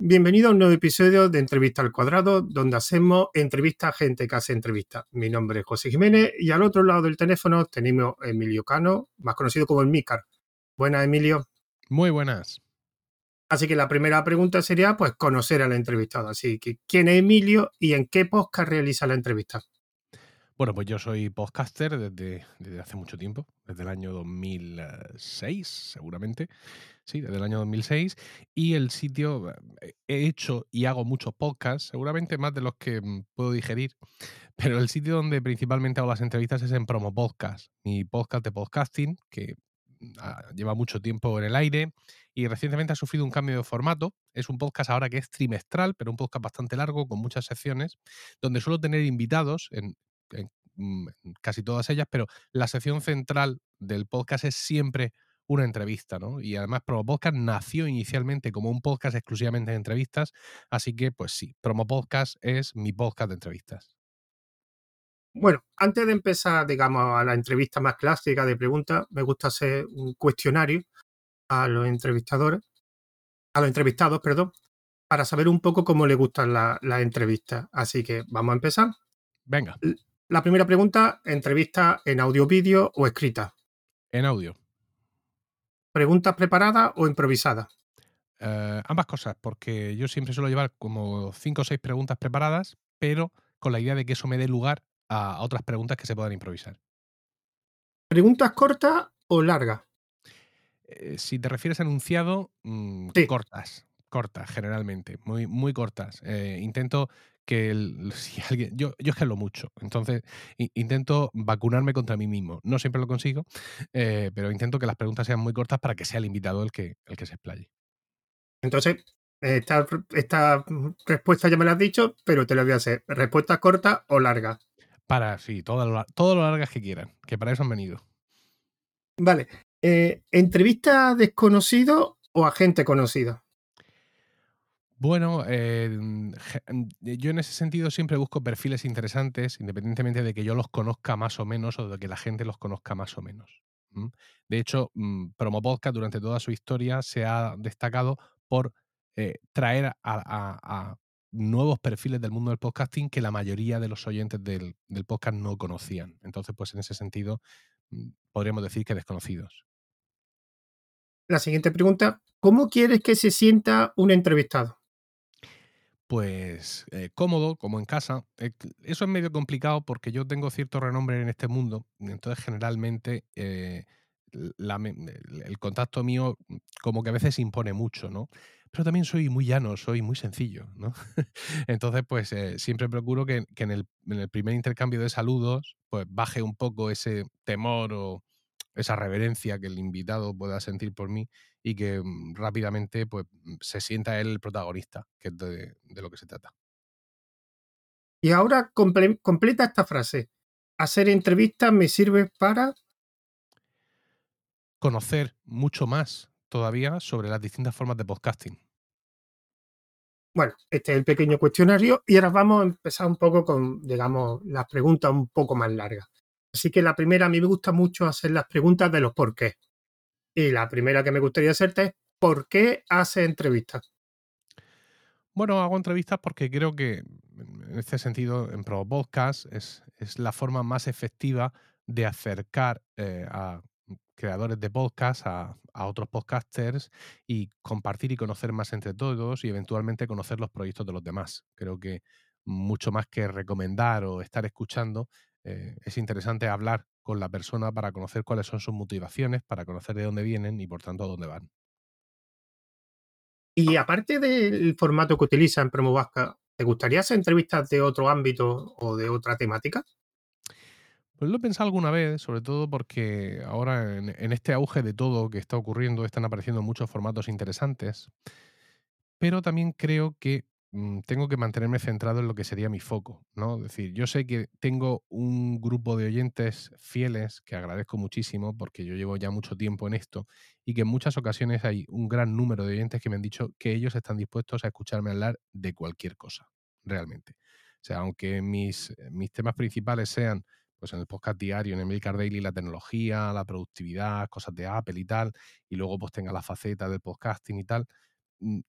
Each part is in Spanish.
Bienvenido a un nuevo episodio de Entrevista al Cuadrado, donde hacemos entrevistas a gente que hace entrevistas. Mi nombre es José Jiménez y al otro lado del teléfono tenemos a Emilio Cano, más conocido como el Mícar. Buenas, Emilio. Muy buenas. Así que la primera pregunta sería, pues, conocer al entrevistado. Así que, ¿quién es Emilio y en qué podcast realiza la entrevista? Bueno, pues yo soy podcaster desde, hace mucho tiempo, desde el año 2006, seguramente. Sí, desde el año 2006. Y el sitio, eh, he hecho y hago muchos podcasts, seguramente más de los que mm, puedo digerir, pero el sitio donde principalmente hago las entrevistas es en Promo Podcast, mi podcast de podcasting, que mm, lleva mucho tiempo en el aire y recientemente ha sufrido un cambio de formato. Es un podcast ahora que es trimestral, pero un podcast bastante largo, con muchas secciones, donde suelo tener invitados en, mm, casi todas ellas, pero la sección central del podcast es siempre una entrevista, ¿no? Y además Promo Podcast nació inicialmente como un podcast exclusivamente de entrevistas, así que pues sí, Promo Podcast es mi podcast de entrevistas. Bueno, antes de empezar, digamos, a la entrevista más clásica de preguntas, me gusta hacer un cuestionario a los entrevistadores, a los entrevistados, perdón, para saber un poco cómo le gustan las la entrevistas. Así que vamos a empezar. Venga. La primera pregunta, ¿entrevista en audio, vídeo o escrita? En audio. ¿Preguntas preparadas o improvisadas? Eh, ambas cosas, porque yo siempre suelo llevar como cinco o seis preguntas preparadas, pero con la idea de que eso me dé lugar a otras preguntas que se puedan improvisar. ¿Preguntas cortas o largas? Eh, si te refieres a enunciado, mm, cortas, cortas generalmente, muy, muy cortas. Eh, intento que el, si alguien, yo, yo es que lo mucho, entonces intento vacunarme contra mí mismo. No siempre lo consigo, eh, pero intento que las preguntas sean muy cortas para que sea el invitado el que, el que se explaye. Entonces, esta, esta respuesta ya me la has dicho, pero te la voy a hacer. ¿Respuesta corta o larga? Para, sí, todo lo, todo lo largas que quieran, que para eso han venido. Vale. Eh, ¿Entrevista a desconocido o a gente conocida? Bueno, eh, mm, mm, yo en ese sentido siempre busco perfiles interesantes, independientemente de que yo los conozca más o menos o de que la gente los conozca más o menos. De hecho, mm, Promo Podcast durante toda su historia se ha destacado por eh, traer a, nuevos perfiles del mundo del podcasting que la mayoría de los oyentes del, del podcast no conocían. Entonces, pues en ese sentido, podríamos decir que desconocidos. La siguiente pregunta, ¿cómo quieres que se sienta un entrevistado? Pues eh, cómodo, como en casa. Eh, eso es medio complicado porque yo tengo cierto renombre en este mundo, entonces generalmente eh, el contacto mío como que a veces impone mucho, ¿no? Pero también soy muy llano, soy muy sencillo, ¿no? entonces, pues siempre procuro que, en, el, en, el, primer intercambio de saludos, pues baje un poco ese temor o esa reverencia que el invitado pueda sentir por mí y que mm, rápidamente pues, mm, se sienta él el protagonista, que es de, lo que se trata. Y ahora completa esta frase. Hacer entrevistas me sirve para conocer mucho más todavía sobre las distintas formas de podcasting. Bueno, este es el pequeño cuestionario y ahora vamos a empezar un poco con, digamos, las preguntas un poco más largas. Así que la primera, a mí me gusta mucho hacer las preguntas de los por qué. Y la primera que me gustaría hacerte es, ¿por qué hace entrevistas? Bueno, hago entrevistas porque creo que en este sentido, en Pro Podcast es, es la forma más efectiva de acercar eh, a creadores de podcast, a, a, otros podcasters y compartir y conocer más entre todos y eventualmente conocer los proyectos de los demás. Creo que mucho más que recomendar o estar escuchando, eh, es interesante hablar con la persona para conocer cuáles son sus motivaciones, para conocer de dónde vienen y por tanto a dónde van. Y aparte del formato que utiliza en Promo Vasca, ¿te gustaría hacer entrevistas de otro ámbito o de otra temática? Pues lo he pensado alguna vez, sobre todo porque ahora en, en, este auge de todo que está ocurriendo están apareciendo muchos formatos interesantes, pero también creo que tengo que mantenerme centrado en lo que sería mi foco, ¿no? Es decir, yo sé que tengo un grupo de oyentes fieles que agradezco muchísimo porque yo llevo ya mucho tiempo en esto y que en muchas ocasiones hay un gran número de oyentes que me han dicho que ellos están dispuestos a escucharme hablar de cualquier cosa, realmente. O sea, aunque mis, mis temas principales sean pues en el podcast diario, en Emilcar Daily, la tecnología, la productividad, cosas de Apple y tal, y luego pues tenga la faceta del podcasting y tal, mm,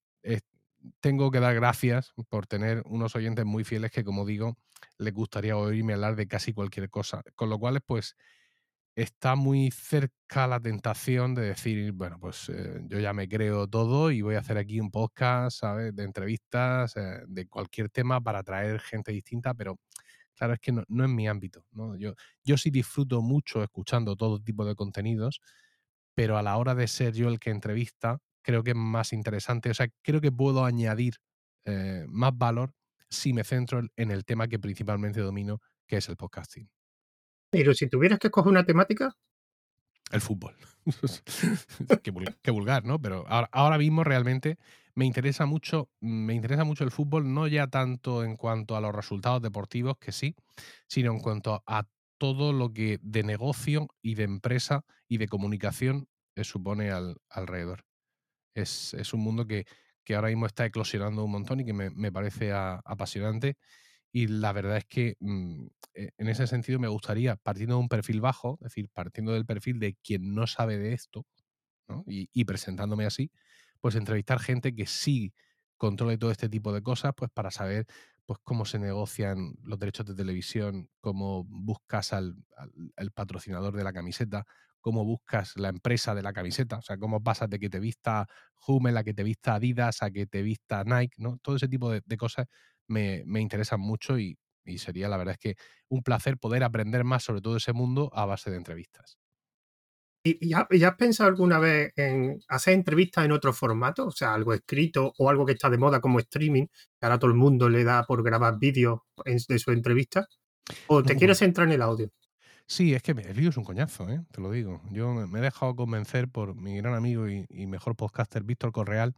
tengo que dar gracias por tener unos oyentes muy fieles que, como digo, les gustaría oírme hablar de casi cualquier cosa. Con lo cual, pues, está muy cerca la tentación de decir, bueno, pues eh, yo ya me creo todo y voy a hacer aquí un podcast, ¿sabes? De entrevistas, eh, de cualquier tema para atraer gente distinta, pero claro, es que no, no es mi ámbito, ¿no? Yo, yo sí disfruto mucho escuchando todo tipo de contenidos, pero a la hora de ser yo el que entrevista, creo que es más interesante, o sea, creo que puedo añadir eh, más valor si me centro en el tema que principalmente domino, que es el podcasting. Pero si tuvieras que escoger una temática. El fútbol. qué, vulgar, ¿no? Pero ahora, mismo realmente me interesa mucho, me interesa mucho el fútbol, no ya tanto en cuanto a los resultados deportivos, que sí, sino en cuanto a todo lo que de negocio y de empresa y de comunicación supone al, alrededor. Es, un mundo que, que, ahora mismo está eclosionando un montón y que me, parece apasionante. Y la verdad es que mm, e, en ese sentido me gustaría, partiendo de un perfil bajo, es decir, partiendo del perfil de quien no sabe de esto, y, presentándome así, pues entrevistar gente que sí controle todo este tipo de cosas, pues para saber pues cómo se negocian los derechos de televisión, cómo buscas al, patrocinador de la camiseta, cómo buscas la empresa de la camiseta, o sea, cómo pasas de que te vista Hummel a que te vista Adidas, a que te vista Nike, ¿no? Todo ese tipo de, cosas me, interesan mucho y, y, sería la verdad es que un placer poder aprender más sobre todo ese mundo a base de entrevistas. ¿Y, ya, has pensado alguna vez en hacer entrevistas en otro formato? O sea, algo escrito o algo que está de moda como streaming, que ahora todo el mundo le da por grabar vídeos de su entrevista. ¿O te quieres entrar en el audio? Sí, es que el vídeo es un coñazo, ¿eh? te lo digo. Yo me he dejado convencer por mi gran amigo y, mejor podcaster Víctor Correal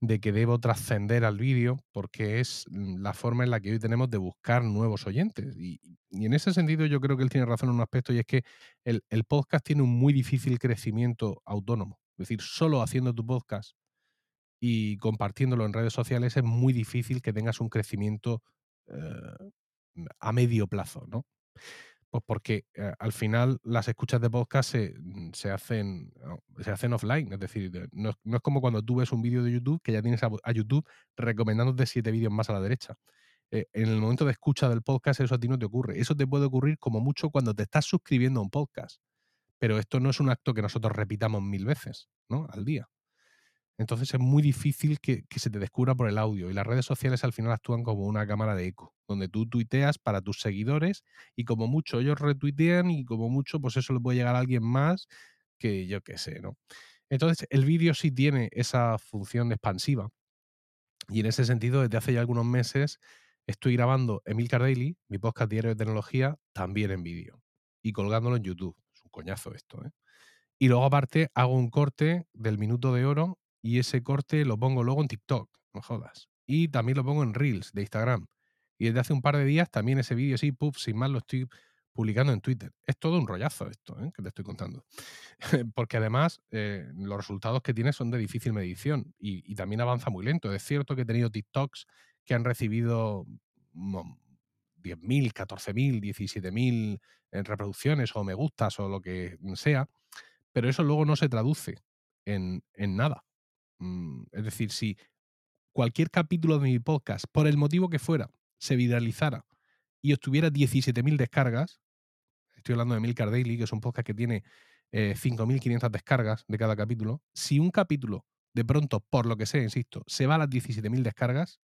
de que debo trascender al vídeo porque es mm, la forma en la que hoy tenemos de buscar nuevos oyentes. Y, en ese sentido yo creo que él tiene razón en un aspecto y es que el, podcast tiene un muy difícil crecimiento autónomo. Es decir, solo haciendo tu podcast y compartiéndolo en redes sociales es muy difícil que tengas un crecimiento eh, a medio plazo, ¿no? Pues porque eh, al final las escuchas de podcast se, mm, se, hacen, se hacen offline. Es decir, no, es como cuando tú ves un vídeo de YouTube que ya tienes a, YouTube recomendándote siete vídeos más a la derecha. Eh, en el momento de escucha del podcast eso a ti no te ocurre. Eso te puede ocurrir como mucho cuando te estás suscribiendo a un podcast. Pero esto no es un acto que nosotros repitamos mil veces ¿no? al día. Entonces es muy difícil que, se te descubra por el audio y las redes sociales al final actúan como una cámara de eco, donde tú tuiteas para tus seguidores y como mucho ellos retuitean y como mucho pues eso le puede llegar a alguien más que yo qué sé, ¿no? Entonces el vídeo sí tiene esa función expansiva y en ese sentido desde hace ya algunos meses estoy grabando Emil Daily, mi podcast diario de tecnología, también en vídeo y colgándolo en YouTube. Es un coñazo esto, ¿eh? Y luego aparte hago un corte del minuto de oro y ese corte lo pongo luego en TikTok, no jodas. Y también lo pongo en Reels de Instagram. Y desde hace un par de días también ese vídeo así, puff, sin más, lo estoy publicando en Twitter. Es todo un rollazo esto ¿eh? que te estoy contando. Porque además eh, los resultados que tiene son de difícil medición y, también avanza muy lento. Es cierto que he tenido TikToks que han recibido 10.000, 14.000, 17.000 reproducciones o me gustas o lo que sea, pero eso luego no se traduce en, en nada. Mm, es decir, si cualquier capítulo de mi podcast, por el motivo que fuera, se viralizara y obtuviera 17.000 descargas, estoy hablando de Milcar Daily, que es un podcast que tiene 5.500 eh, descargas de cada capítulo, si un capítulo, de pronto, por lo que sea, insisto, se va a las 17.000 descargas,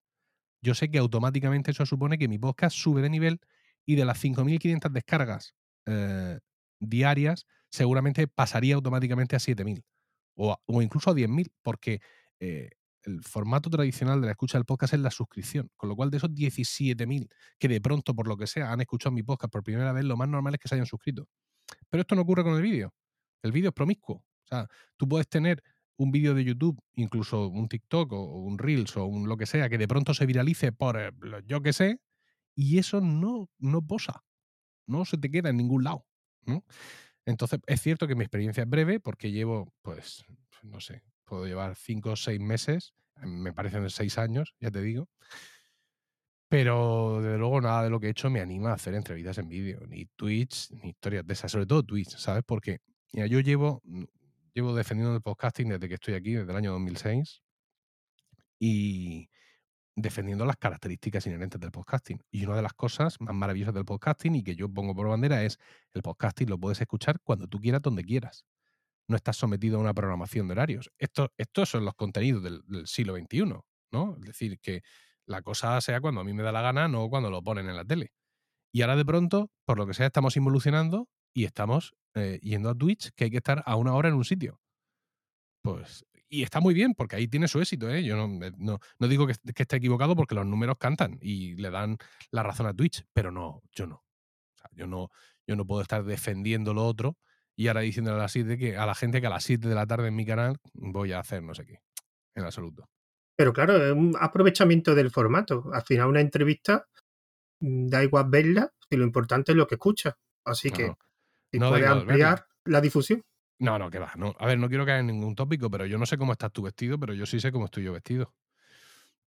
yo sé que automáticamente eso supone que mi podcast sube de nivel y de las 5.500 descargas eh, diarias, seguramente pasaría automáticamente a 7.000 o, incluso a 10.000, porque eh, el formato tradicional de la escucha del podcast es la suscripción, con lo cual de esos 17.000 que de pronto, por lo que sea, han escuchado mi podcast por primera vez, lo más normal es que se hayan suscrito. Pero esto no ocurre con el vídeo. El vídeo es promiscuo. O sea, tú puedes tener un vídeo de YouTube, incluso un TikTok o un Reels o un lo que sea, que de pronto se viralice por yo que sé, y eso no, no posa. No se te queda en ningún lado. Entonces, es cierto que mi experiencia es breve porque llevo, pues, no sé, puedo llevar cinco o seis meses, me parecen seis años, ya te digo. Pero desde luego nada de lo que he hecho me anima a hacer entrevistas en vídeo, ni Twitch, ni historias de esas, sobre todo Twitch, ¿sabes? Porque mira, yo llevo, llevo defendiendo el podcasting desde que estoy aquí, desde el año 2006. Y, defendiendo las características inherentes del podcasting. Y una de las cosas más maravillosas del podcasting y que yo pongo por bandera es el podcasting lo puedes escuchar cuando tú quieras, donde quieras. No estás sometido a una programación de horarios. Esto, estos son los contenidos del, siglo XXI, ¿no? Es decir, que la cosa sea cuando a mí me da la gana, no cuando lo ponen en la tele. Y ahora de pronto, por lo que sea, estamos involucionando y estamos eh, yendo a Twitch, que hay que estar a una hora en un sitio. Pues, y está muy bien, porque ahí tiene su éxito, ¿eh? Yo no, no, no digo que, que, esté equivocado porque los números cantan y le dan la razón a Twitch, pero no, yo no. O sea, yo no, yo no puedo estar defendiendo lo otro y ahora diciéndole a la, 7 que, a la gente que a las 7 de la tarde en mi canal voy a hacer no sé qué. En absoluto. Pero claro, es un aprovechamiento del formato. Al final, una entrevista mm, da igual verla, y lo importante es lo que escucha. Así que y no puede ampliar la difusión. No, no, que va. No. A ver, no quiero caer en ningún tópico, pero yo no sé cómo estás tú vestido, pero yo sí sé cómo estoy yo vestido.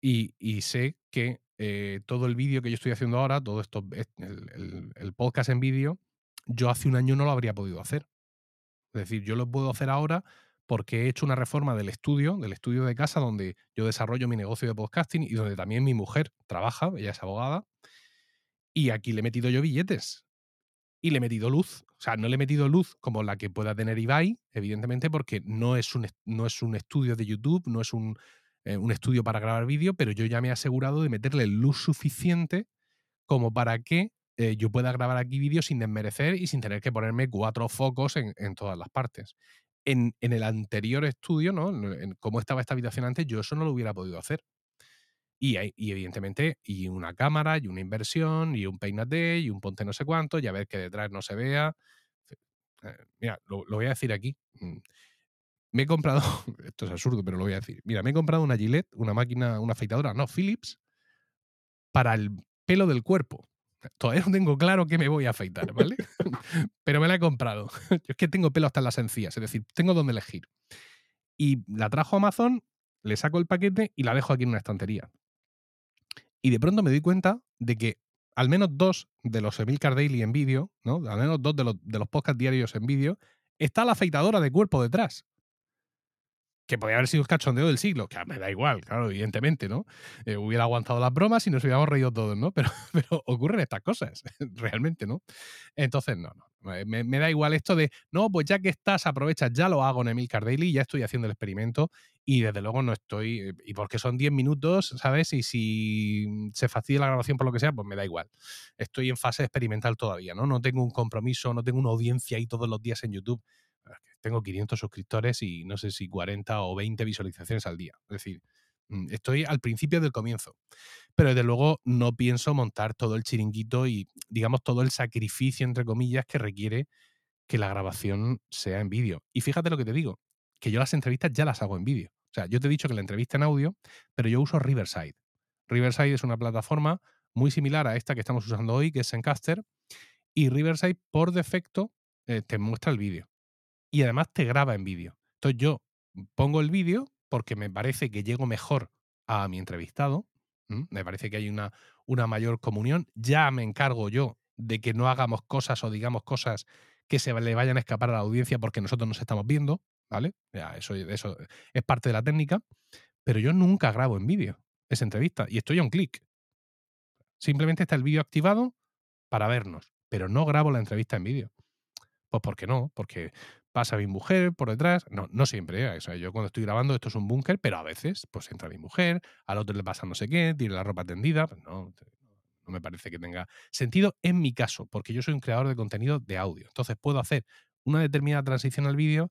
Y, y sé que eh, todo el vídeo que yo estoy haciendo ahora, todo esto, el, el, el podcast en vídeo, yo hace un año no lo habría podido hacer. Es decir, yo lo puedo hacer ahora porque he hecho una reforma del estudio, del estudio de casa, donde yo desarrollo mi negocio de podcasting y donde también mi mujer trabaja, ella es abogada, y aquí le he metido yo billetes y le he metido luz. O sea, no le he metido luz como la que pueda tener Ibai, evidentemente, porque no es un, no es un estudio de YouTube, no es un, eh, un estudio para grabar vídeo, pero yo ya me he asegurado de meterle luz suficiente como para que eh, yo pueda grabar aquí vídeos sin desmerecer y sin tener que ponerme cuatro focos en, en todas las partes. En, en, el anterior estudio, ¿no? En, cómo estaba esta habitación antes, yo eso no lo hubiera podido hacer. Y, y, evidentemente, y una cámara, y una inversión, y un peinate, y un ponte no sé cuánto, y a ver que detrás no se vea. Eh, mira, lo, voy a decir aquí. Mm, me he comprado, esto es absurdo, pero lo voy a decir. Mira, me he comprado una Gillette, una máquina, una afeitadora, no, Philips, para el pelo del cuerpo. Todavía no tengo claro qué me voy a afeitar, ¿vale? pero me la he comprado. Yo es que tengo pelo hasta en las encías, es decir, tengo donde elegir. Y la trajo Amazon, le saco el paquete y la dejo aquí en una estantería. Y de pronto me doy cuenta de que al menos dos de los Emilcar Daily en vídeo, ¿no? Al menos dos de los, de los podcasts diarios en vídeo, está la afeitadora de cuerpo detrás que podría haber sido el cachondeo del siglo, que me da igual, claro, evidentemente, ¿no? Eh, hubiera aguantado las bromas y nos hubiéramos reído todos, ¿no? Pero, pero ocurren estas cosas, realmente, ¿no? Entonces, no, no. Me, me, da igual esto de, no, pues ya que estás, aprovechas, ya lo hago en Emilcar Daily, ya estoy haciendo el experimento y desde luego no estoy, eh, y porque son 10 minutos, ¿sabes? Y si se fastidia la grabación por lo que sea, pues me da igual. Estoy en fase experimental todavía, ¿no? No tengo un compromiso, no tengo una audiencia ahí todos los días en YouTube tengo 500 suscriptores y no sé si 40 o 20 visualizaciones al día. Es decir, mm, estoy al principio del comienzo. Pero desde luego no pienso montar todo el chiringuito y, digamos, todo el sacrificio, entre comillas, que requiere que la grabación sea en vídeo. Y fíjate lo que te digo, que yo las entrevistas ya las hago en vídeo. O sea, yo te he dicho que la entrevista en audio, pero yo uso Riverside. Riverside es una plataforma muy similar a esta que estamos usando hoy, que es Encaster, y Riverside por defecto eh, te muestra el vídeo y además te graba en vídeo. Entonces yo pongo el vídeo porque me parece que llego mejor a mi entrevistado, me parece que hay una, una mayor comunión, ya me encargo yo de que no hagamos cosas o digamos cosas que se le vayan a escapar a la audiencia porque nosotros nos estamos viendo, ¿vale? Ya, eso, eso es parte de la técnica, pero yo nunca grabo en vídeo esa entrevista y estoy a un clic. Simplemente está el vídeo activado para vernos, pero no grabo la entrevista en vídeo. Pues porque no, porque pasa mi mujer por detrás. No, no siempre. ¿eh? Yo cuando estoy grabando esto es un búnker, pero a veces pues entra mi mujer, al otro le pasa no sé qué, tiene la ropa tendida. Pues no, no me parece que tenga sentido en mi caso, porque yo soy un creador de contenido de audio. Entonces puedo hacer una determinada transición al vídeo,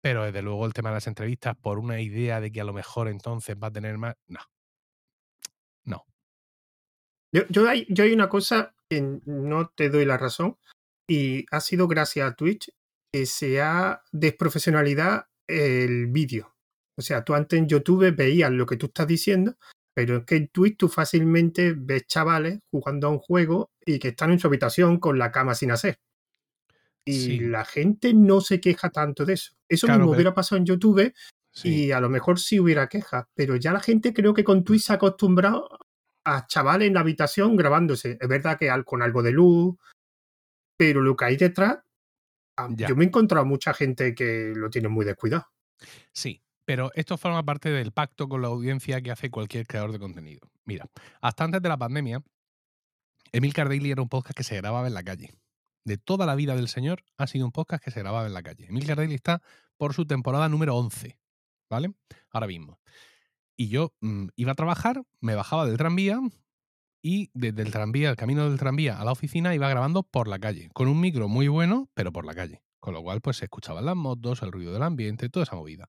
pero desde luego el tema de las entrevistas, por una idea de que a lo mejor entonces va a tener más. No. No. Yo, hay, yo hay una cosa que no te doy la razón, y ha sido gracias a Twitch que se ha desprofesionalidad el vídeo. O sea, tú antes en YouTube veías lo que tú estás diciendo, pero es que en Twitch tú fácilmente ves chavales jugando a un juego y que están en su habitación con la cama sin hacer. Y sí. la gente no se queja tanto de eso. Eso claro, mismo pero... hubiera pasado en YouTube sí. y a lo mejor sí hubiera quejas, pero ya la gente creo que con Twitch se ha acostumbrado a chavales en la habitación grabándose. Es verdad que con algo de luz, pero lo que hay detrás ya. Yo me he encontrado mucha gente que lo tiene muy descuidado. Sí, pero esto forma parte del pacto con la audiencia que hace cualquier creador de contenido. Mira, hasta antes de la pandemia, Emil Daily era un podcast que se grababa en la calle. De toda la vida del señor ha sido un podcast que se grababa en la calle. Emil Daily está por su temporada número 11, ¿vale? Ahora mismo. Y yo mm, iba a trabajar, me bajaba del tranvía y desde el tranvía, el camino del tranvía a la oficina, iba grabando por la calle, con un micro muy bueno, pero por la calle. Con lo cual, pues se escuchaban las motos, el ruido del ambiente, toda esa movida.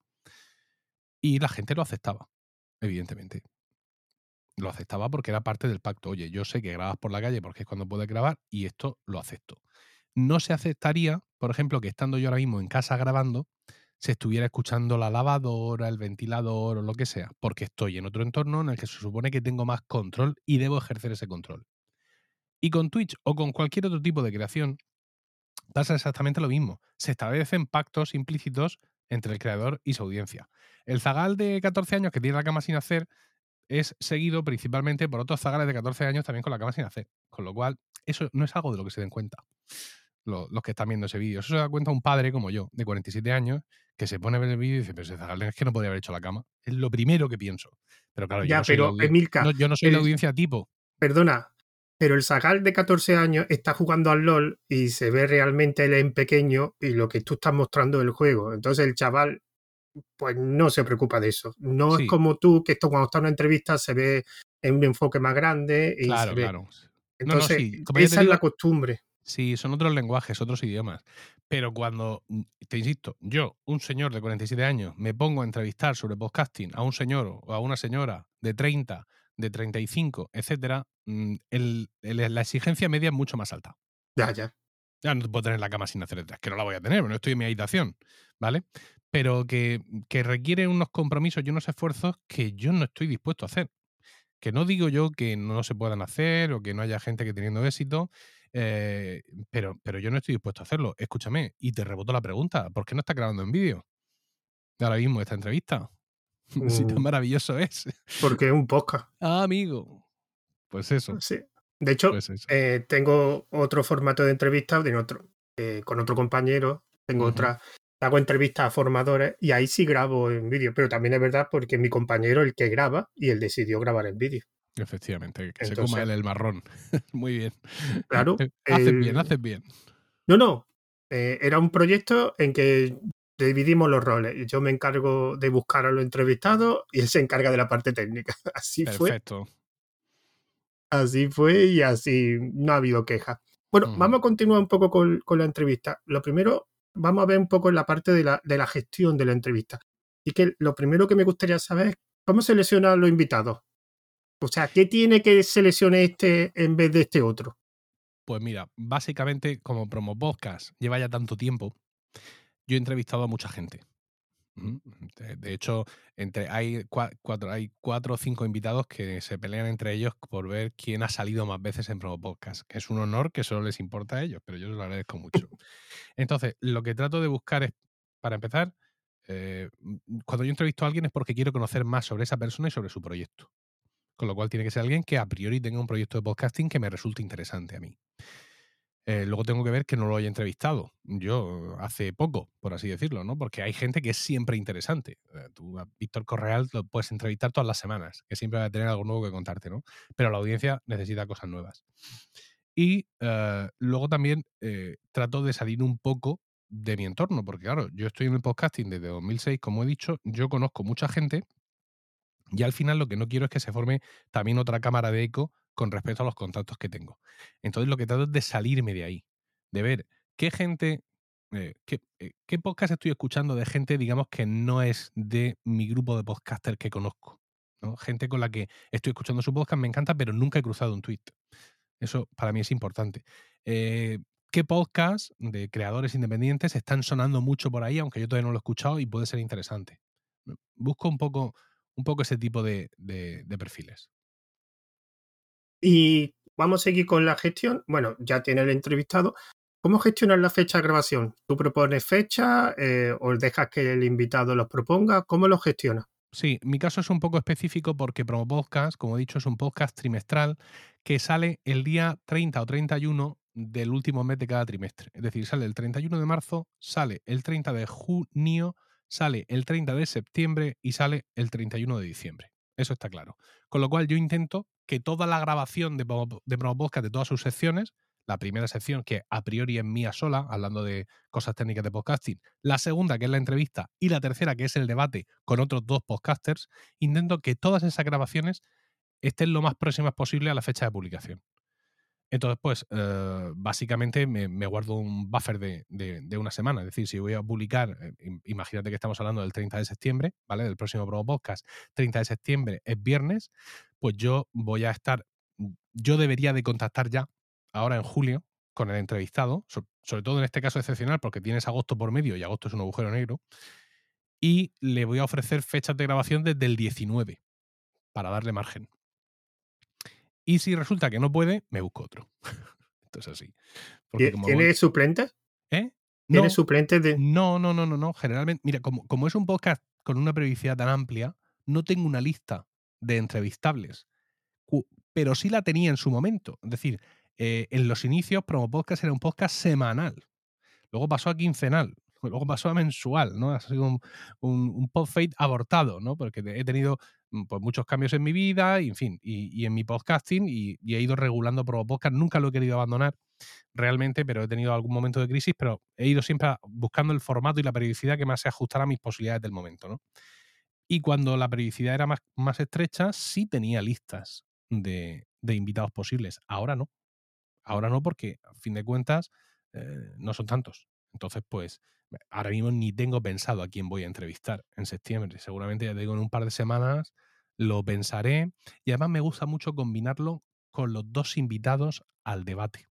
Y la gente lo aceptaba, evidentemente. Lo aceptaba porque era parte del pacto. Oye, yo sé que grabas por la calle porque es cuando puedes grabar y esto lo acepto. No se aceptaría, por ejemplo, que estando yo ahora mismo en casa grabando, se estuviera escuchando la lavadora, el ventilador o lo que sea, porque estoy en otro entorno en el que se supone que tengo más control y debo ejercer ese control. Y con Twitch o con cualquier otro tipo de creación pasa exactamente lo mismo. Se establecen pactos implícitos entre el creador y su audiencia. El zagal de 14 años que tiene la cama sin hacer es seguido principalmente por otros zagales de 14 años también con la cama sin hacer. Con lo cual, eso no es algo de lo que se den cuenta los, que están viendo ese vídeo. Eso se da cuenta un padre como yo, de 47 años, que se pone a ver el vídeo y dice, pero ese zagal es que no podría haber hecho la cama. Es lo primero que pienso. Pero claro, yo, no soy la, yo no soy la audiencia tipo. Perdona, pero el Zagal de 14 años está jugando al LOL y se ve realmente él en pequeño y lo que tú estás mostrando es el juego. Entonces el chaval pues no se preocupa de eso. No es como tú, que esto cuando está en una entrevista se ve en un enfoque más grande. Y claro, claro. Entonces, esa es la costumbre. Sí, son otros lenguajes, otros idiomas. Pero cuando, mm, te insisto, yo, un señor de 47 años, me pongo a entrevistar sobre podcasting a un señor o a una señora de 30, de 35, etcétera, mm, la exigencia media es mucho más alta. Ya, ya. Ya no puedo tener la cama sin hacer detrás, que no la voy a tener, no estoy en mi habitación, ¿vale? Pero que, que requiere unos compromisos y unos esfuerzos que yo no estoy dispuesto a hacer. Que no digo yo que no se puedan hacer o que no haya gente que teniendo éxito, eh, pero, pero yo no estoy dispuesto a hacerlo. Escúchame, y te reboto la pregunta, ¿por qué no estás grabando en vídeo? Ahora mismo esta entrevista. si tan mm. maravilloso es. Porque es un podcast. Ah, amigo. Pues eso. Sí. De hecho, pues eh, tengo otro formato de entrevista de otro, eh, con otro compañero. Tengo otra. Hago entrevistas a formadores y ahí sí grabo en vídeo. Pero también es verdad porque mi compañero el que graba y él decidió grabar en vídeo. Efectivamente, que se coma el, marrón. Muy bien. Claro. haces bien, haces bien. No, no. Eh, era un proyecto en que dividimos los roles. Yo me encargo de buscar a los entrevistados y él se encarga de la parte técnica. Así Perfecto. fue. Así fue y así no ha habido quejas. Bueno, vamos a continuar un poco con, la entrevista. Lo primero, vamos a ver un poco la parte de la, de la gestión de la entrevista. Y que lo primero que me gustaría saber es cómo seleccionan los invitados. O sea, ¿qué tiene que seleccionar este en vez de este otro? Pues mira, básicamente como promo podcast lleva ya tanto tiempo, yo he entrevistado a mucha gente. De hecho, entre, hay, cuatro, hay cuatro o cinco invitados que se pelean entre ellos por ver quién ha salido más veces en Promo Podcast, que es un honor que solo les importa a ellos, pero yo lo agradezco mucho. Entonces, lo que trato de buscar es, para empezar, eh, cuando yo entrevisto a alguien es porque quiero conocer más sobre esa persona y sobre su proyecto. Con lo cual tiene que ser alguien que a priori tenga un proyecto de podcasting que me resulte interesante a mí. Eh, luego tengo que ver que no lo haya entrevistado yo hace poco, por así decirlo, ¿no? Porque hay gente que es siempre interesante. Eh, tú a Víctor Correal lo puedes entrevistar todas las semanas, que siempre va a tener algo nuevo que contarte, ¿no? Pero la audiencia necesita cosas nuevas. Y eh, luego también trato de salir un poco de mi entorno, porque claro, yo estoy en el podcasting desde 2006, como he dicho, yo conozco mucha gente y al final lo que no quiero es que se forme también otra cámara de eco con respecto a los contactos que tengo. Entonces lo que trato es de salirme de ahí, de ver qué gente, eh, eh, qué, podcast estoy escuchando de gente, digamos, que no es de mi grupo de podcasters que conozco. Gente con la que estoy escuchando su podcast, me encanta, pero nunca he cruzado un tweet. Eso para mí es importante. Eh, ¿Qué podcasts de creadores independientes están sonando mucho por ahí, aunque yo todavía no lo he escuchado y puede ser interesante? Busco un poco un poco ese tipo de, perfiles. Y vamos a seguir con la gestión. Bueno, ya tiene el entrevistado. ¿Cómo gestionar la fecha de grabación? ¿Tú propones fecha eh, o dejas que el invitado los proponga? ¿Cómo lo gestionas? Sí, mi caso es un poco específico porque Promo Podcast, como he dicho, es un podcast trimestral que sale el día 30 o 31 del último mes de cada trimestre. Es decir, sale el 31 de marzo, sale el 30 de junio, sale el 30 de septiembre y sale el 31 de diciembre. Eso está claro. Con lo cual yo intento que toda la grabación de, de Podcast, de todas sus secciones, la primera sección que a priori es mía sola, hablando de cosas técnicas de podcasting, la segunda que es la entrevista y la tercera que es el debate con otros dos podcasters, intento que todas esas grabaciones estén lo más próximas posible a la fecha de publicación. Entonces, pues, eh, básicamente me, guardo un buffer de, una semana. Es decir, si voy a publicar, eh, imagínate que estamos hablando del 30 de septiembre, ¿vale? Del próximo Pro Podcast, 30 de septiembre es viernes, pues yo voy a estar, yo debería de contactar ya, ahora en julio, con el entrevistado, sobre todo en este caso excepcional, porque tienes agosto por medio y agosto es un agujero negro, y le voy a ofrecer fechas de grabación desde el 19, para darle margen. Y si resulta que no puede, me busco otro. Esto es así. ¿Tiene suplentes? ¿Eh? ¿Tiene suplentes de.? No, no, no, no, no. Generalmente, mira, como, como es un podcast con una periodicidad tan amplia, no tengo una lista de entrevistables. Pero sí la tenía en su momento. Es decir, eh, en los inicios, Promo Podcast era un podcast semanal. Luego pasó a quincenal. Luego pasó a mensual, ¿no? Ha sido un, un, un abortado, ¿no? Porque he tenido Mm, pues, muchos cambios en mi vida, y, en fin, y, en mi podcasting, y, he ido regulando Pro Podcast. Nunca lo he querido abandonar realmente, pero he tenido algún momento de crisis, pero he ido siempre buscando el formato y la periodicidad que más se ajustara a mis posibilidades del momento, ¿no? Y cuando la periodicidad era más, más estrecha, sí tenía listas de, invitados posibles. Ahora no. Ahora no, porque a fin de cuentas eh, no son tantos. Entonces, pues, ahora mismo ni tengo pensado a quién voy a entrevistar en septiembre. Seguramente, ya digo, en un par de semanas lo pensaré. Y además me gusta mucho combinarlo con los dos invitados al debate.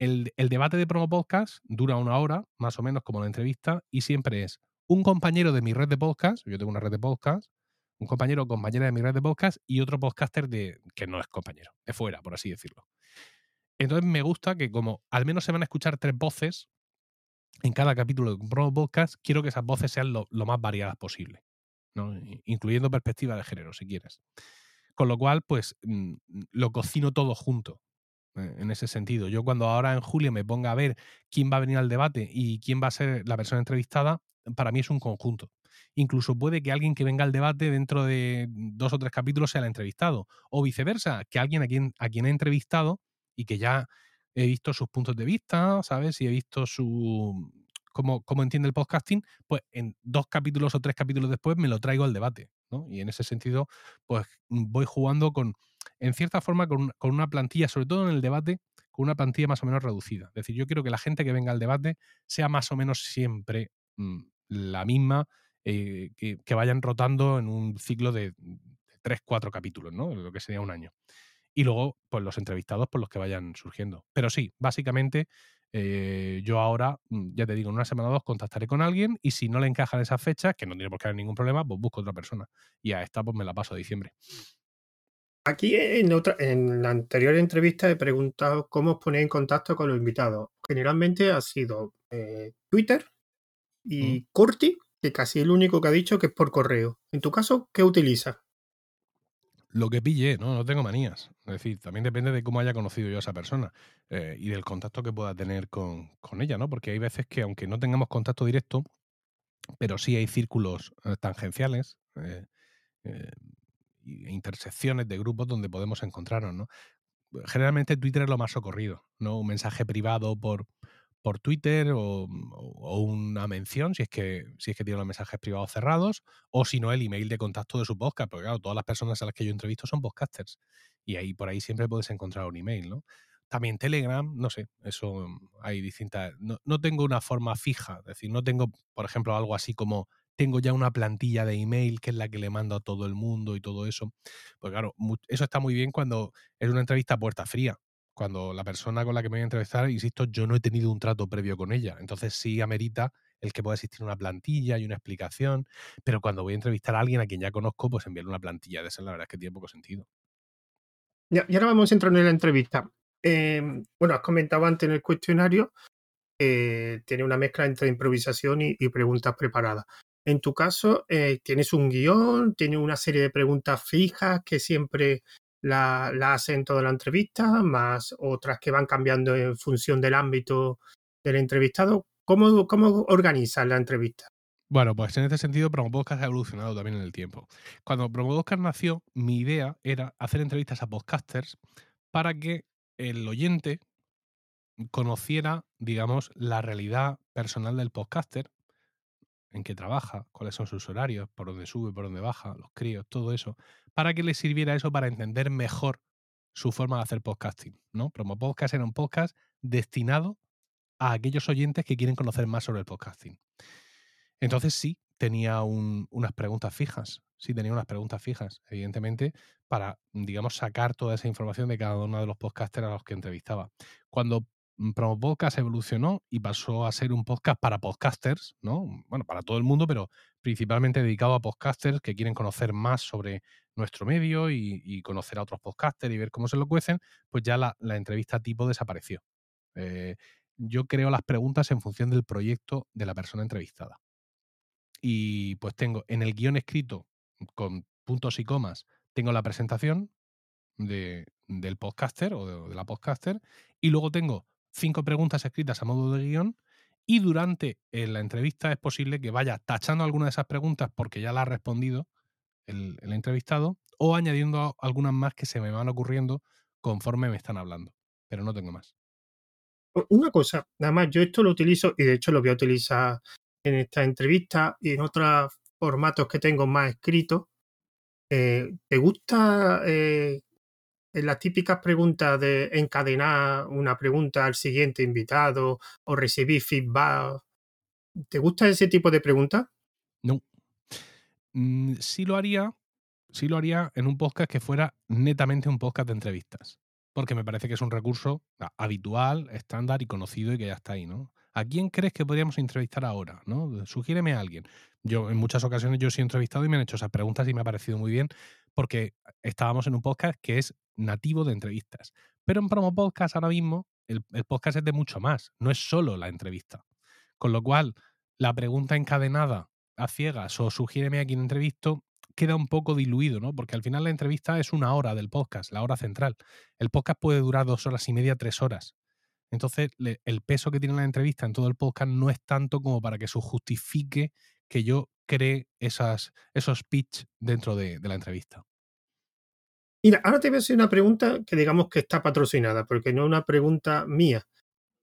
El, debate de promo podcast dura una hora, más o menos como la entrevista, y siempre es un compañero de mi red de podcast, yo tengo una red de podcast, un compañero o compañera de mi red de podcast y otro podcaster de, que no es compañero, de fuera, por así decirlo. Entonces me gusta que como al menos se van a escuchar tres voces, en cada capítulo de Podcast, quiero que esas voces sean lo, más variadas posible, incluyendo perspectiva de género, si quieres. Con lo cual, pues mm, lo cocino todo junto, eh, en ese sentido. Yo cuando ahora en julio me ponga a ver quién va a venir al debate y quién va a ser la persona entrevistada, para mí es un conjunto. Incluso puede que alguien que venga al debate dentro de dos o tres capítulos sea el entrevistado. O viceversa, que alguien a quien, a quien he entrevistado y que ya he visto sus puntos de vista, ¿sabes? Y he visto su cómo, cómo entiende el podcasting, pues en dos capítulos o tres capítulos después me lo traigo al debate, ¿no? Y en ese sentido, pues voy jugando con, en cierta forma, con, una plantilla, sobre todo en el debate, con una plantilla más o menos reducida. Es decir, yo quiero que la gente que venga al debate sea más o menos siempre mm, la misma, eh, que, que, vayan rotando en un ciclo de, tres, cuatro capítulos, ¿no? Lo que sería un año y luego pues los entrevistados por los que vayan surgiendo. Pero sí, básicamente eh, yo ahora, mm, ya te digo, en una semana o dos contactaré con alguien y si no le encajan esas fechas, que no tiene por qué haber ningún problema, pues busco otra persona. Y a esta pues me la paso a diciembre. Aquí en, otra, en la anterior entrevista he preguntado cómo os ponéis en contacto con los invitados. Generalmente ha sido eh, Twitter y Curti, que casi es el único que ha dicho que es por correo. En tu caso, ¿qué utilizas? Lo que pille, ¿no? No tengo manías. Es decir, también depende de cómo haya conocido yo a esa persona eh, y del contacto que pueda tener con, ella, ¿no? Porque hay veces que, aunque no tengamos contacto directo, pero sí hay círculos eh, tangenciales e intersecciones de grupos donde podemos encontrarnos, ¿no? Generalmente Twitter es lo más socorrido, ¿no? Un mensaje privado por, por Twitter o, una mención si es que si es que tiene los mensajes privados cerrados o si no el email de contacto de su podcast porque claro todas las personas a las que yo entrevisto son podcasters y ahí por ahí siempre puedes encontrar un email no también Telegram no sé eso hay distintas no, no tengo una forma fija es decir no tengo por ejemplo algo así como tengo ya una plantilla de email que es la que le mando a todo el mundo y todo eso. Pues claro, eso está muy bien cuando es una entrevista a puerta fría cuando la persona con la que me voy a entrevistar, insisto, yo no he tenido un trato previo con ella. Entonces sí amerita el que pueda existir una plantilla y una explicación, pero cuando voy a entrevistar a alguien a quien ya conozco, pues enviarle una plantilla de esa, la verdad es que tiene poco sentido. y ahora vamos a entrar en la entrevista. Em, bueno, has comentado antes en el cuestionario que tiene una mezcla entre improvisación y, preguntas preparadas. En tu caso, eh, ¿tienes un guion? ¿Tienes una serie de preguntas fijas que siempre la, la hace en toda la entrevista, más otras que van cambiando en función del ámbito del entrevistado. ¿Cómo, cómo la entrevista? Bueno, pues en este sentido, Promopodcast ha evolucionado también en el tiempo. Cuando Promopodcast nació, mi idea era hacer entrevistas a podcasters para que el oyente conociera, digamos, la realidad personal del podcaster, en qué trabaja, cuáles son sus horarios, por dónde sube, por dónde baja, los críos, todo eso, para que le sirviera eso para entender mejor su forma de hacer podcasting, ¿no? Promopodcast era un podcast destinado a aquellos oyentes que quieren conocer más sobre el podcasting. Entonces sí, tenía un- unas preguntas fijas, sí tenía unas preguntas fijas, evidentemente, para, digamos, sacar toda esa información de cada uno de los podcasters a los que entrevistaba. Cuando mm, Promopodcast evolucionó y pasó a ser un podcast para podcasters, ¿no? Bueno, para todo el mundo, pero principalmente dedicado a podcasters que quieren conocer más sobre nuestro medio y, conocer a otros podcasters y ver cómo se lo cuecen, pues ya la, entrevista tipo desapareció. Eh, yo creo las preguntas en función del proyecto de la persona entrevistada y pues tengo en el guion escrito con puntos y comas, tengo la presentación de, del podcaster o de la podcaster y luego tengo cinco preguntas escritas a modo de guion y durante eh, la entrevista es posible que vaya tachando alguna de esas preguntas porque ya la ha respondido el, entrevistado o añadiendo algunas más que se me van ocurriendo conforme me están hablando, pero no tengo más. Una cosa, nada más, yo esto lo utilizo y de hecho lo voy a utilizar en esta entrevista y en otros formatos que tengo más escritos. Eh, ¿Te gusta eh, en las típicas preguntas de encadenar una pregunta al siguiente invitado o recibir feedback? ¿Te gusta ese tipo de preguntas? No. Mm, sí lo haría, sí lo haría en un podcast que fuera netamente un podcast de entrevistas. Porque me parece que es un recurso a- habitual, estándar y conocido y que ya está ahí, ¿no? ¿A quién crees que podríamos entrevistar ahora? ¿no? Sugiéreme a alguien. Yo en muchas ocasiones yo he entrevistado y me han hecho esas preguntas y me ha parecido muy bien porque estábamos en un podcast que es nativo de entrevistas. Pero en Promo Podcast ahora mismo el, podcast es de mucho más, no es solo la entrevista. Con lo cual, la pregunta encadenada a ciegas o sugiéreme a quien entrevisto queda un poco diluido, ¿no? Porque al final la entrevista es una hora del podcast, la hora central. El podcast puede durar dos horas y media, tres horas. Entonces, le- el peso que tiene la entrevista en todo el podcast no es tanto como para que eso justifique que yo cree esas, esos pitch dentro de, de la entrevista. Mira, ahora te voy a hacer una pregunta que digamos que está patrocinada, porque no es una pregunta mía.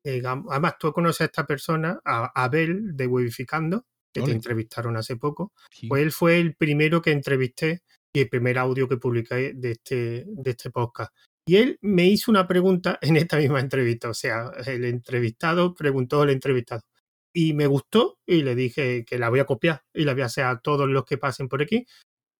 Digam- Además, tú conoces a esta persona, a Abel de Webificando, que te entrevistaron hace poco. Sí. Pues él fue el primero que entrevisté y el primer audio que publiqué de este, de este podcast. Y él me hizo una pregunta en esta misma entrevista. O sea, el entrevistado preguntó al entrevistado. Y me gustó y le dije que la voy a copiar y la voy a hacer a todos los que pasen por aquí.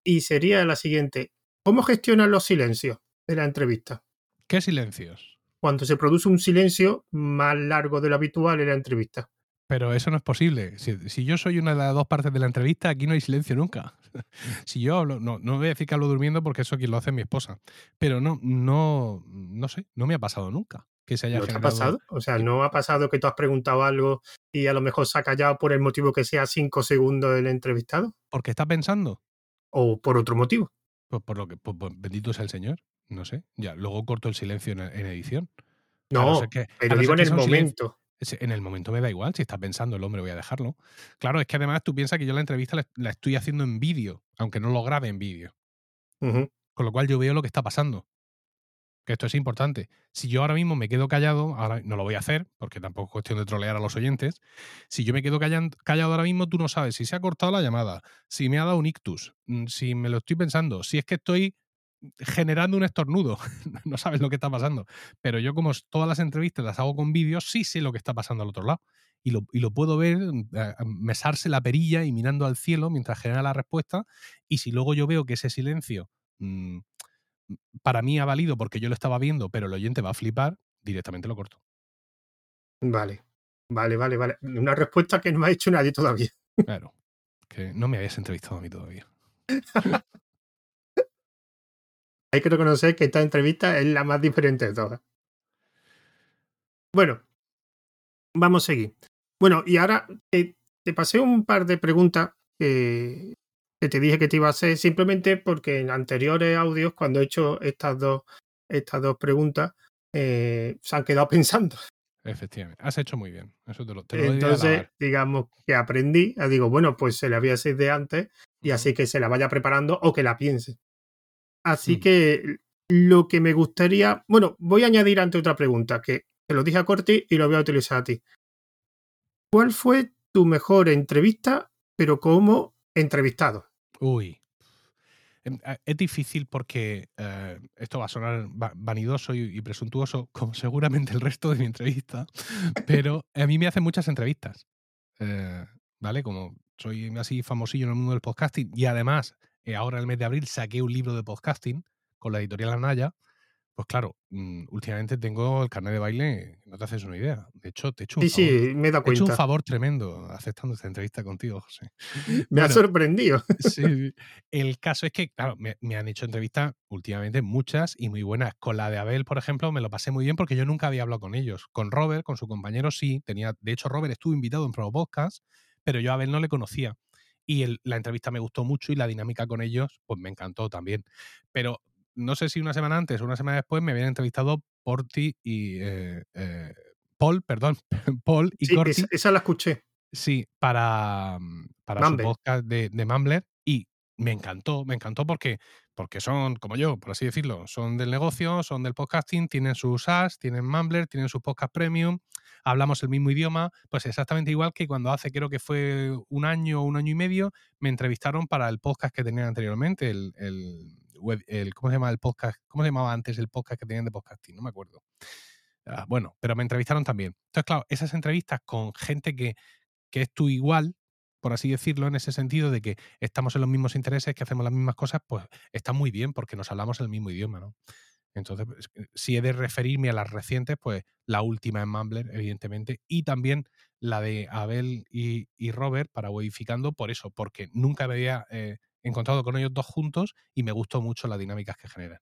Y sería la siguiente. ¿Cómo gestionan los silencios de la entrevista? ¿Qué silencios? Cuando se produce un silencio más largo de lo habitual en la entrevista. Pero eso no es posible. Si, si yo soy una de las dos partes de la entrevista, aquí no hay silencio nunca. si yo hablo, no, no voy a decir que hablo durmiendo porque eso quien lo hace es mi esposa. Pero no, no, no sé, no me ha pasado nunca que se haya ¿No te ha generado- pasado? O sea, ¿no ha pasado que tú has preguntado algo y a lo mejor se ha callado por el motivo que sea cinco segundos el entrevistado? Porque está pensando. ¿O por otro motivo? Pues por lo que, pues, bendito sea el Señor. No sé. Ya, luego corto el silencio en, en edición. No, ser que- pero digo en el silencio- momento. En el momento me da igual, si está pensando el hombre voy a dejarlo. Claro, es que además tú piensas que yo la entrevista la, la estoy haciendo en vídeo, aunque no lo grabe en vídeo. Con lo cual yo veo lo que está pasando. Que esto es importante. Si yo ahora mismo me quedo callado, ahora no lo voy a hacer, porque tampoco es cuestión de trolear a los oyentes. Si yo me quedo callan- callado ahora mismo, tú no sabes si se ha cortado la llamada, si me ha dado un ictus, mm, si me lo estoy pensando, si es que estoy generando un estornudo. no sabes lo que está pasando. Pero yo, como todas las entrevistas las hago con vídeo, sí sé lo que está pasando al otro lado. Y lo, y lo puedo ver, mm, mesarse la perilla y mirando al cielo mientras genera la respuesta. Y si luego yo veo que ese silencio mm, para mí ha valido porque yo lo estaba viendo, pero el oyente va a flipar, directamente lo corto. Vale. Vale, vale, vale. Una respuesta que no me ha hecho nadie todavía. Claro. Que no me habías entrevistado a mí todavía. Hay que reconocer que esta entrevista es la más diferente de todas. Bueno, vamos a seguir. Bueno, y ahora te, te pasé un par de preguntas que, que te dije que te iba a hacer simplemente porque en anteriores audios, cuando he hecho estas dos, estas dos preguntas, eh, se han quedado pensando. Efectivamente. Has hecho muy bien. Eso te lo, te lo Entonces, digamos que aprendí, digo, bueno, pues se la voy a hacer de antes y así que se la vaya preparando o que la piense. Así Mm. que lo que me gustaría, bueno, voy a añadir ante otra pregunta que te lo dije a Corti y lo voy a utilizar a ti. ¿Cuál fue tu mejor entrevista, pero como entrevistado? Uy. Em, a- Es difícil porque eh, esto va a sonar va- vanidoso y, y presuntuoso, como seguramente el resto de mi entrevista, pero a mí me hacen muchas entrevistas. eh, ¿Vale? Como soy así famosillo en el mundo del podcasting y además eh, ahora en el mes de abril saqué un libro de podcasting con la editorial Anaya, pues claro, mm, últimamente tengo el carnet de baile, no te haces una idea. De hecho, te he hecho un Sí, favor. sí, me he hecho un favor tremendo aceptando esta entrevista contigo, José. Me ha sorprendido. Sí, el caso es que, claro, me, me han hecho entrevistas últimamente muchas y muy buenas. Con la de Abel, por ejemplo, me lo pasé muy bien porque yo nunca había hablado con ellos. Con Robert, con su compañero, sí. Tenía, de hecho, Robert estuvo invitado en Pro Podcast, pero yo a Abel no le conocía. Y el- la entrevista me gustó mucho y la dinámica con ellos, pues me encantó también. Pero no sé si una semana antes o una semana después me habían entrevistado Porti y eh, eh, Paul, perdón, Paul y Sí, Corti. esa, esa la escuché. Sí, para, mm, para su podcast de, de Mumbler y me encantó, me encantó porque, porque son como yo, por así decirlo, son del negocio, son del podcasting, tienen sus SaaS, tienen Mumbler, tienen su podcast premium, hablamos el mismo idioma, pues exactamente igual que cuando hace creo que fue un año o un año y medio me entrevistaron para el podcast que tenían anteriormente, el, el, web- ¿cómo se llama el podcast? ¿Cómo se llamaba antes el podcast que tenían de podcasting? No me acuerdo. Ah, bueno, pero me entrevistaron también. Entonces, claro, esas entrevistas con gente que, que es tu igual, por así decirlo, en ese sentido de que estamos en los mismos intereses, que hacemos las mismas cosas, pues está muy bien porque nos hablamos el mismo idioma, ¿no? Entonces, pues, eh, si he de referirme a las recientes, pues la última en Mumbler, evidentemente, y también la de Abel y, y Robert para Wedificando, por eso, porque nunca me había eh, encontrado con ellos dos juntos y me gustó mucho las dinámicas que generan.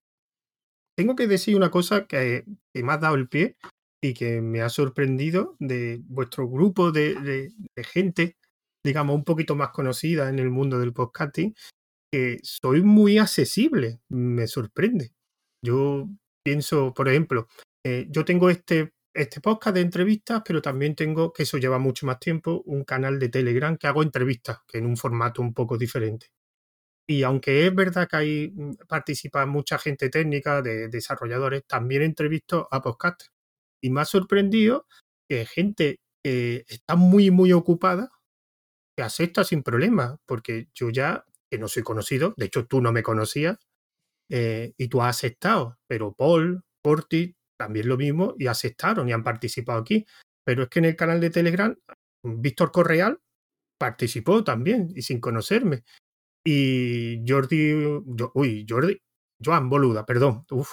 Tengo que decir una cosa que, que me ha dado el pie y que me ha sorprendido de vuestro grupo de, de- de gente, digamos, un poquito más conocida en el mundo del podcasting, que soy muy accesible, me sorprende. Yo pienso, por ejemplo, eh, yo tengo este, este podcast de entrevistas, pero también tengo, que eso lleva mucho más tiempo, un canal de Telegram que hago entrevistas, que en un formato un poco diferente. Y aunque es verdad que ahí mm, participa mucha gente técnica, de desarrolladores, también entrevisto a podcasters. Y me ha sorprendido que gente que está muy, muy ocupada, que acepta sin problema, porque yo ya, que no soy conocido, de hecho tú no me conocías, eh, y tú has aceptado, pero Paul, Porti, también lo mismo, y aceptaron y han participado aquí. Pero es que en el canal de Telegram, Víctor Correal participó también, y sin conocerme. Y Jordi, uy, Jordi, Joan Boluda, perdón, uf.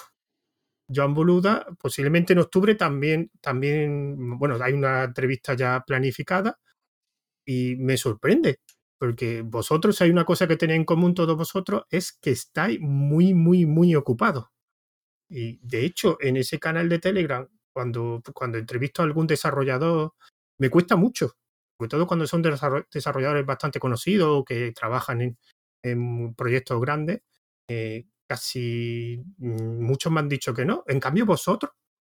Joan Boluda, posiblemente en octubre también, también, bueno, hay una entrevista ya planificada y me sorprende, porque vosotros, hay una cosa que tenéis en común todos vosotros, es que estáis muy, muy, muy ocupados. Y de hecho, en ese canal de Telegram, cuando, cuando entrevisto a algún desarrollador, me cuesta mucho, sobre todo cuando son desarro- desarrolladores bastante conocidos o que trabajan en, en proyectos grandes, eh, casi muchos me han dicho que no. En cambio, vosotros,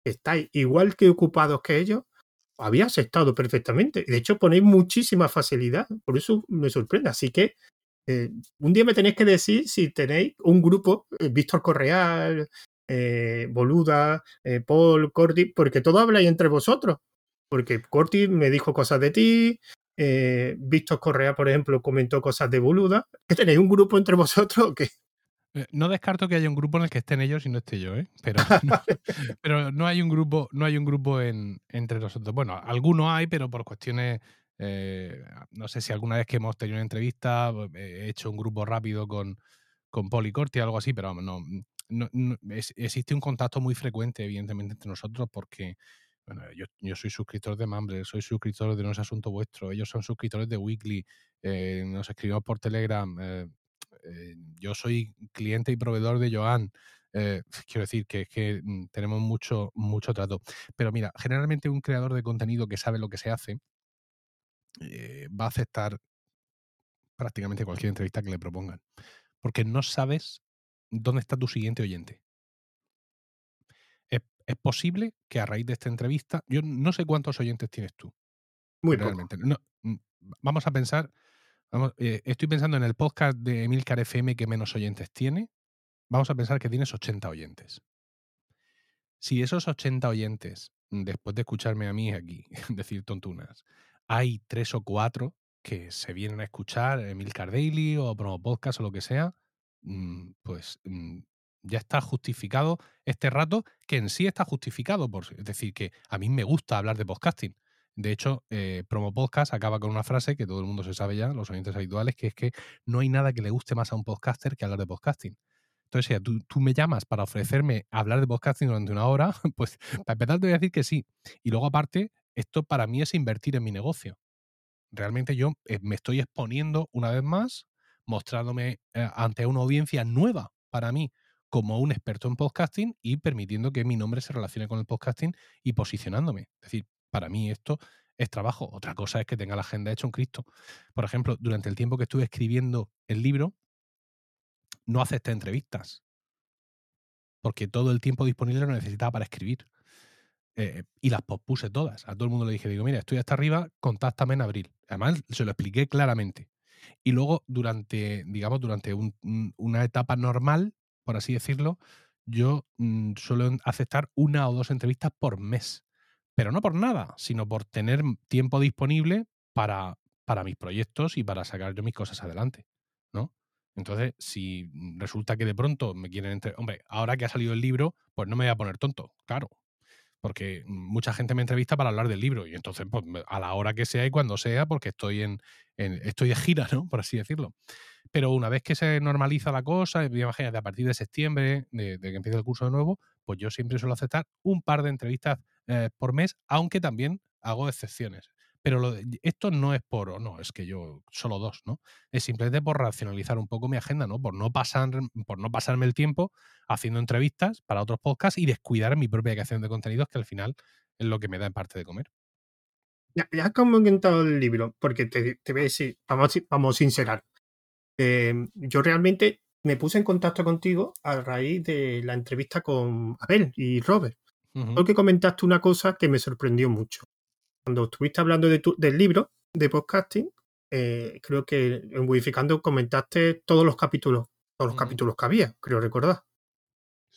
estáis igual que ocupados que ellos, había aceptado perfectamente. De hecho, ponéis muchísima facilidad. Por eso me sorprende. Así que eh, un día me tenéis que decir si tenéis un grupo, eh, Víctor Correal, eh, Boluda, eh, Paul, Corti, porque todo habláis entre vosotros. Porque Corti me dijo cosas de ti, Víctor Correa, por ejemplo, comentó cosas de Boluda. ¿Que tenéis un grupo entre vosotros? Eh, No descarto que haya un grupo en el que estén ellos y no esté yo, ¿eh? Pero no, pero no hay un grupo, no hay un grupo en, entre nosotros. Bueno, alguno hay, pero por cuestiones, eh, no sé si alguna vez que hemos tenido una entrevista, eh, he hecho un grupo rápido con, con Corti, algo así, pero no, no- no- es- existe un contacto muy frecuente, evidentemente, entre nosotros, porque bueno, yo, yo soy suscriptor de Mumble, soy suscriptor de No es Asunto Vuestro, ellos son suscriptores de Weekly, eh, nos escribimos por Telegram, eh, eh, yo soy cliente y proveedor de Joan. eh, quiero decir que, que mm, tenemos mucho, mucho trato. Pero mira, generalmente un creador de contenido que sabe lo que se hace eh, va a aceptar prácticamente cualquier entrevista que le propongan. Porque no sabes dónde está tu siguiente oyente. Es, es posible que a raíz de esta entrevista, yo no sé cuántos oyentes tienes tú. Muy realmente. No, mm, vamos a pensar, vamos, eh, estoy pensando en el podcast de Emilcar FM que menos oyentes tiene. Vamos a pensar que tienes 80 oyentes. Si esos 80 oyentes, después de escucharme a mí aquí decir tontunas, hay tres o cuatro que se vienen a escuchar Emilcar Daily o Promo Podcast o lo que sea, mm, pues mm, ya está justificado este rato, que en sí está justificado. Por, es decir, que a mí me gusta hablar de podcasting. De hecho, eh, Promo Podcast acaba con una frase que todo el mundo se sabe ya, los oyentes habituales, que es que no hay nada que le guste más a un podcaster que hablar de podcasting. Entonces, si tú, tú, me llamas para ofrecerme hablar de podcasting durante una hora, pues para empezar te voy a decir que sí. Y luego, aparte, esto para mí es invertir en mi negocio. Realmente yo eh, me estoy exponiendo una vez más, mostrándome eh, ante una audiencia nueva para mí como un experto en podcasting y permitiendo que mi nombre se relacione con el podcasting y posicionándome. Es decir, para mí esto es trabajo. Otra cosa es que tenga la agenda hecha un Cristo. Por ejemplo, durante el tiempo que estuve escribiendo el libro, no acepté entrevistas. Porque todo el tiempo disponible lo necesitaba para escribir. Eh, y las pospuse todas. A todo el mundo le dije, digo, mira, estoy hasta arriba, contáctame en abril. Además, se lo expliqué claramente. Y luego, durante, digamos, durante una etapa normal, por así decirlo, yo mm, suelo aceptar una o dos entrevistas por mes pero no por nada, sino por tener tiempo disponible para, para mis proyectos y para sacar yo mis cosas adelante, ¿no? Entonces, si resulta que de pronto me quieren... Entre... Hombre, ahora que ha salido el libro, pues no me voy a poner tonto, claro. Porque mucha gente me entrevista para hablar del libro y entonces pues, a la hora que sea y cuando sea, porque estoy en, estoy de gira, ¿no? Por así decirlo. Pero una vez que se normaliza la cosa, imagínate, a partir de septiembre, de, de que empiece el curso de nuevo, pues yo siempre suelo aceptar un par de entrevistas eh, por mes, aunque también hago excepciones. Pero lo esto no es por, no, es que yo solo dos, ¿no? Es simplemente por racionalizar un poco mi agenda, ¿no? Por no, pasar, por no pasarme el tiempo haciendo entrevistas para otros podcasts y descuidar mi propia creación de contenidos, que al final es lo que me da en parte de comer. Ya, has comentado el libro, porque te, te voy a decir, vamos, vamos a sincerar. Em, yo realmente me puse en contacto contigo a raíz de la entrevista con Abel y Robert. Porque comentaste una cosa que me sorprendió mucho. Cuando estuviste hablando de del libro de podcasting, eh, creo que en Wificando comentaste todos los capítulos, todos los capítulos que había, creo recordar.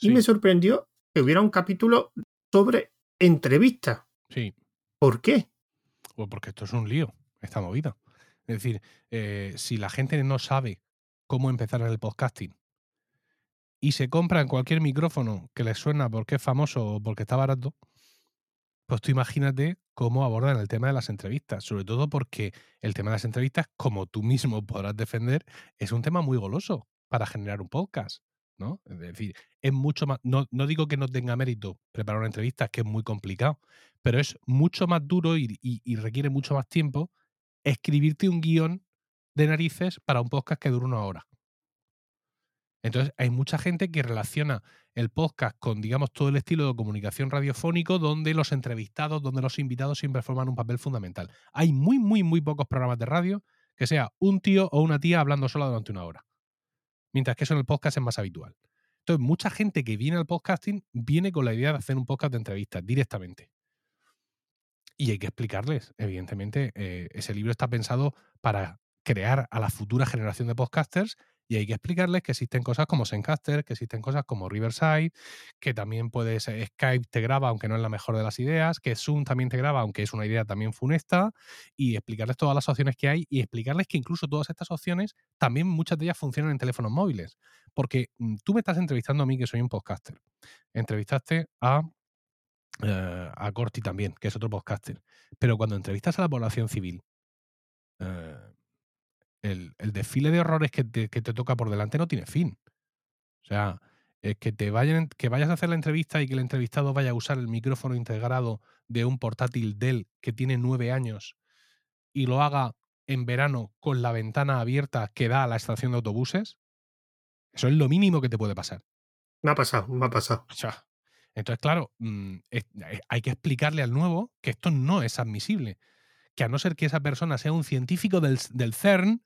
Y me sorprendió que hubiera un capítulo sobre entrevistas. Sí. ¿Por qué? Pues porque esto es un lío, esta movida. Es decir, eh, si la gente no sabe cómo empezar en el podcasting y se compra en cualquier micrófono que les suena porque es famoso o porque está barato, pues tú imagínate cómo abordan el tema de las entrevistas, sobre todo porque el tema de las entrevistas, como tú mismo podrás defender, es un tema muy goloso para generar un podcast, ¿no? Es decir, es mucho más, no, digo que no tenga mérito preparar una entrevista, que es muy complicado, pero es mucho más duro y requiere mucho más tiempo escribirte un guion de narices para un podcast que dura una hora. Entonces, hay mucha gente que relaciona el podcast con, digamos, todo el estilo de comunicación radiofónico donde los entrevistados, donde los invitados siempre forman un papel fundamental. Hay muy, muy, muy pocos programas de radio que sea un tío o una tía hablando sola durante una hora. Mientras que eso en el podcast es más habitual. Entonces, mucha gente que viene al podcasting viene con la idea de hacer un podcast de entrevistas directamente. Y hay que explicarles, evidentemente, eh, ese libro está pensado para crear a la futura generación de podcasters y hay que explicarles que existen cosas como Zencaster, que existen cosas como Riverside, que también puedes, Skype te graba aunque no es la mejor de las ideas, que Zoom también te graba aunque es una idea también funesta, y explicarles todas las opciones que hay y explicarles que incluso todas estas opciones también muchas de ellas funcionan en teléfonos móviles. Porque mm, tú me estás entrevistando a mí que soy un podcaster. Entrevistaste a eh, a Corti también, que es otro podcaster. Pero cuando entrevistas a la población civil, eh, el, desfile de horrores que te, toca por delante no tiene fin. O sea, que te vayan, que vayas a hacer la entrevista y que el entrevistado vaya a usar el micrófono integrado de un portátil Dell que tiene nueve años y lo haga en verano con la ventana abierta que da a la estación de autobuses, eso es lo mínimo que te puede pasar. Me ha pasado, me ha pasado. entonces, claro, mm, eh, hay que explicarle al nuevo que esto no es admisible. Que a no ser que esa persona sea un científico del, del CERN,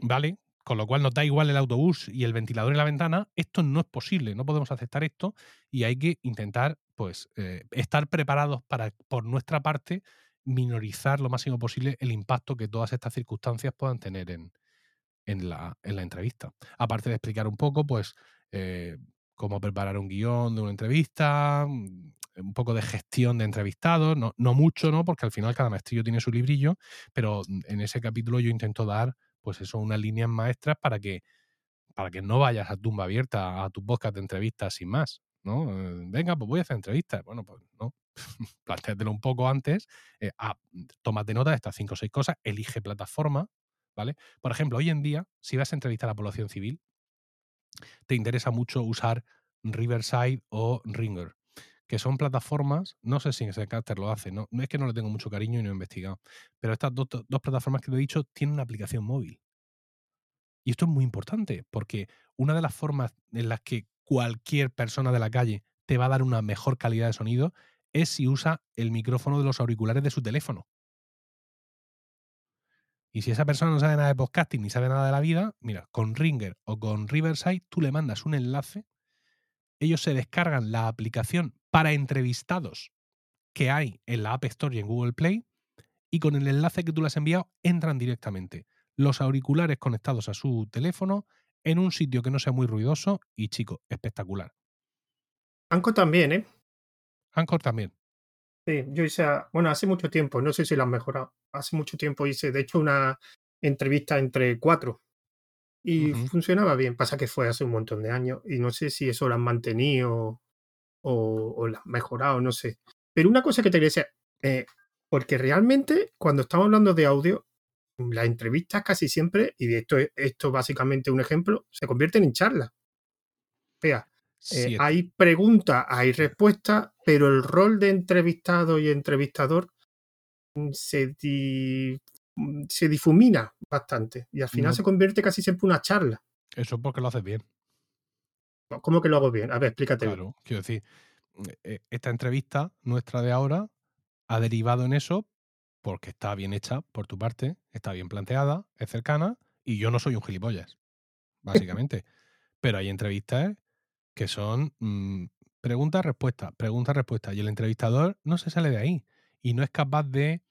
¿vale? con lo cual nos da igual el autobús y el ventilador en la ventana, esto no es posible, no podemos aceptar esto y hay que intentar pues eh, estar preparados para, por nuestra parte, minorizar lo máximo posible el impacto que todas estas circunstancias puedan tener en, en, la, en la entrevista. Aparte de explicar un poco, pues, eh, cómo preparar un guion de una entrevista, mm, un poco de gestión de entrevistados, no, no mucho, ¿no? Porque al final cada maestrillo tiene su librillo, pero en ese capítulo yo intento dar pues eso, unas líneas maestras para que, para que no vayas a tumba abierta a tu podcast de entrevistas sin más. ¿no? Eh, venga, pues voy a hacer entrevistas. Bueno, pues no. Plantéatelo un poco antes. Eh, ah, tómate nota de estas cinco o seis cosas. Elige plataforma. ¿Vale? Por ejemplo, hoy en día, si vas a entrevistar a la población civil, te interesa mucho usar Riverside o Ringer, que son plataformas, no sé si en Zencaster lo hace, no, no es que no le tengo mucho cariño y no he investigado, pero estas dos, dos plataformas que te he dicho tienen una aplicación móvil. Y esto es muy importante, porque una de las formas en las que cualquier persona de la calle te va a dar una mejor calidad de sonido es si usa el micrófono de los auriculares de su teléfono. Y si esa persona no sabe nada de podcasting ni sabe nada de la vida, mira, con Ringer o con Riverside tú le mandas un enlace, ellos se descargan la aplicación para entrevistados que hay en la App Store y en Google Play y con el enlace que tú le has enviado entran directamente los auriculares conectados a su teléfono en un sitio que no sea muy ruidoso y chico, espectacular. Anchor también, ¿eh? Anchor también. Sí, yo hice, bueno, hace mucho tiempo, no sé si lo han mejorado. Hace mucho tiempo hice, de hecho, una entrevista entre cuatro y funcionaba bien. Pasa que fue hace un montón de años y no sé si eso lo han mantenido o, o lo han mejorado, no sé. Pero una cosa que te quería decir, eh, porque realmente cuando estamos hablando de audio, las entrevistas casi siempre, y esto, esto básicamente un ejemplo, se convierten en charlas. O sea, eh, hay preguntas, hay respuestas, pero el rol de entrevistado y entrevistador mm, se, mm, se difumina bastante y al final se convierte casi siempre en una charla. Eso porque lo haces bien. ¿Cómo que lo hago bien? A ver, explícate. Claro, quiero decir, eh, esta entrevista nuestra de ahora ha derivado en eso porque está bien hecha por tu parte, está bien planteada, es cercana y yo no soy un gilipollas, básicamente. Pero hay entrevistas que son mm, pregunta-respuesta, pregunta-respuesta y el entrevistador no se sale de ahí y no es capaz de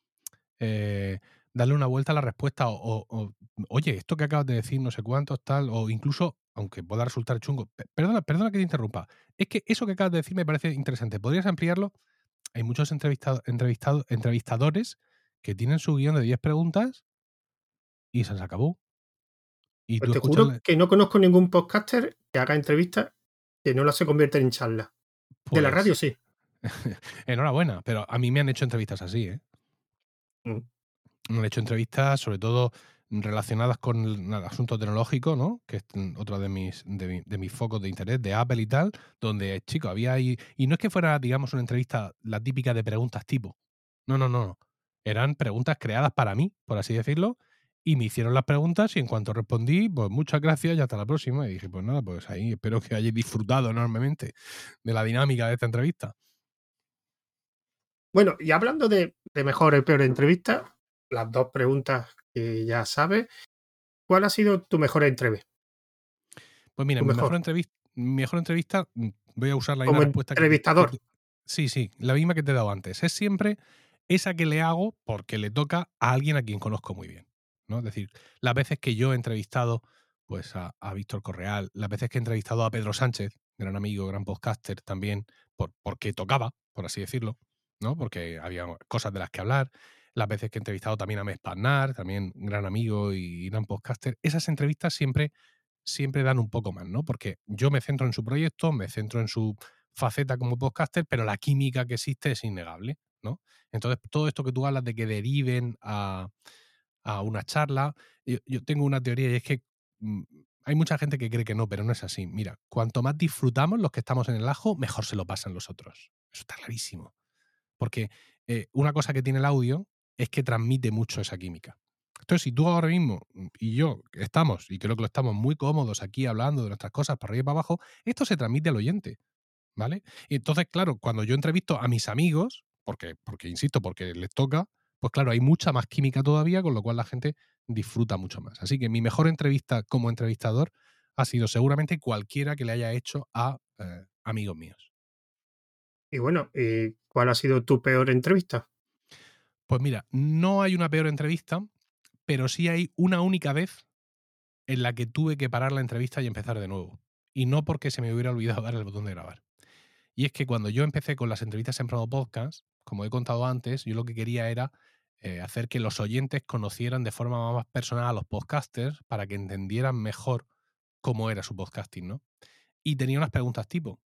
eh, darle una vuelta a la respuesta o, oye, esto que acabas de decir, no sé cuántos, tal, o incluso, aunque pueda resultar chungo, perdona, perdona que te interrumpa, es que eso que acabas de decir me parece interesante. ¿Podrías ampliarlo? Hay muchos entrevistado, entrevistadores que tienen su guion de 10 preguntas y se les acabó. Y pues te juro que no conozco ningún podcaster que haga entrevistas que no las se convierten en charlas. de la radio pues sí. Enhorabuena, pero a mí me han hecho entrevistas así, ¿eh? Mm. Han hecho entrevistas, sobre todo relacionadas con el asunto tecnológico, ¿no? Que es otro de mis, de, mis focos de interés, de Apple y tal, donde, chico, había ahí. Y no es que fuera, digamos, una entrevista la típica de preguntas tipo. No, no, no. Eran preguntas creadas para mí, por así decirlo, y me hicieron las preguntas y en cuanto respondí, pues muchas gracias y hasta la próxima. Y dije, pues nada, pues ahí espero que hayáis disfrutado enormemente de la dinámica de esta entrevista. Bueno, y hablando de, mejor y peor entrevista, las dos preguntas que ya sabes, ¿cuál ha sido tu mejor entrevista? Pues mira, mi mejor. entrevista, mejor entrevista, mm, voy a usar la misma respuesta entrevistador. sí, sí, la misma que te he dado antes. Es siempre esa que le hago porque le toca a alguien a quien conozco muy bien. ¿no? Es decir, las veces que yo he entrevistado pues, a, Víctor Correal, las veces que he entrevistado a Pedro Sánchez, gran amigo, gran podcaster también, por, porque tocaba, por así decirlo, ¿no? porque había cosas de las que hablar, las veces que he entrevistado también a Mespanar, también gran amigo y gran podcaster, esas entrevistas siempre, siempre dan un poco más, ¿no? Porque yo me centro en su proyecto, me centro en su faceta como podcaster, pero la química que existe es innegable. ¿no? Entonces, todo esto que tú hablas de que deriven a, una charla, yo, tengo una teoría y es que mm, hay mucha gente que cree que no, pero no es así. Mira, cuanto más disfrutamos los que estamos en el ajo, mejor se lo pasan los otros. Eso está clarísimo. Porque eh, una cosa que tiene el audio es que transmite mucho esa química. Entonces, si tú ahora mismo mm, y yo estamos, y creo que lo estamos muy cómodos aquí hablando de nuestras cosas para arriba y para abajo, esto se transmite al oyente. ¿Vale? Y entonces, claro, cuando yo entrevisto a mis amigos, porque, porque insisto, porque les toca, pues claro, hay mucha más química todavía, con lo cual la gente disfruta mucho más. Así que mi mejor entrevista como entrevistador ha sido seguramente cualquiera que le haya hecho a eh, amigos míos. Y bueno, ¿y cuál ha sido tu peor entrevista? Pues mira, no hay una peor entrevista, pero sí hay una única vez en la que tuve que parar la entrevista y empezar de nuevo. Y no porque se me hubiera olvidado dar el botón de grabar. Y es que cuando yo empecé con las entrevistas en Promo Podcast, como he contado antes, yo lo que quería era eh, hacer que los oyentes conocieran de forma más personal a los podcasters para que entendieran mejor cómo era su podcasting, ¿no? Y tenía unas preguntas tipo.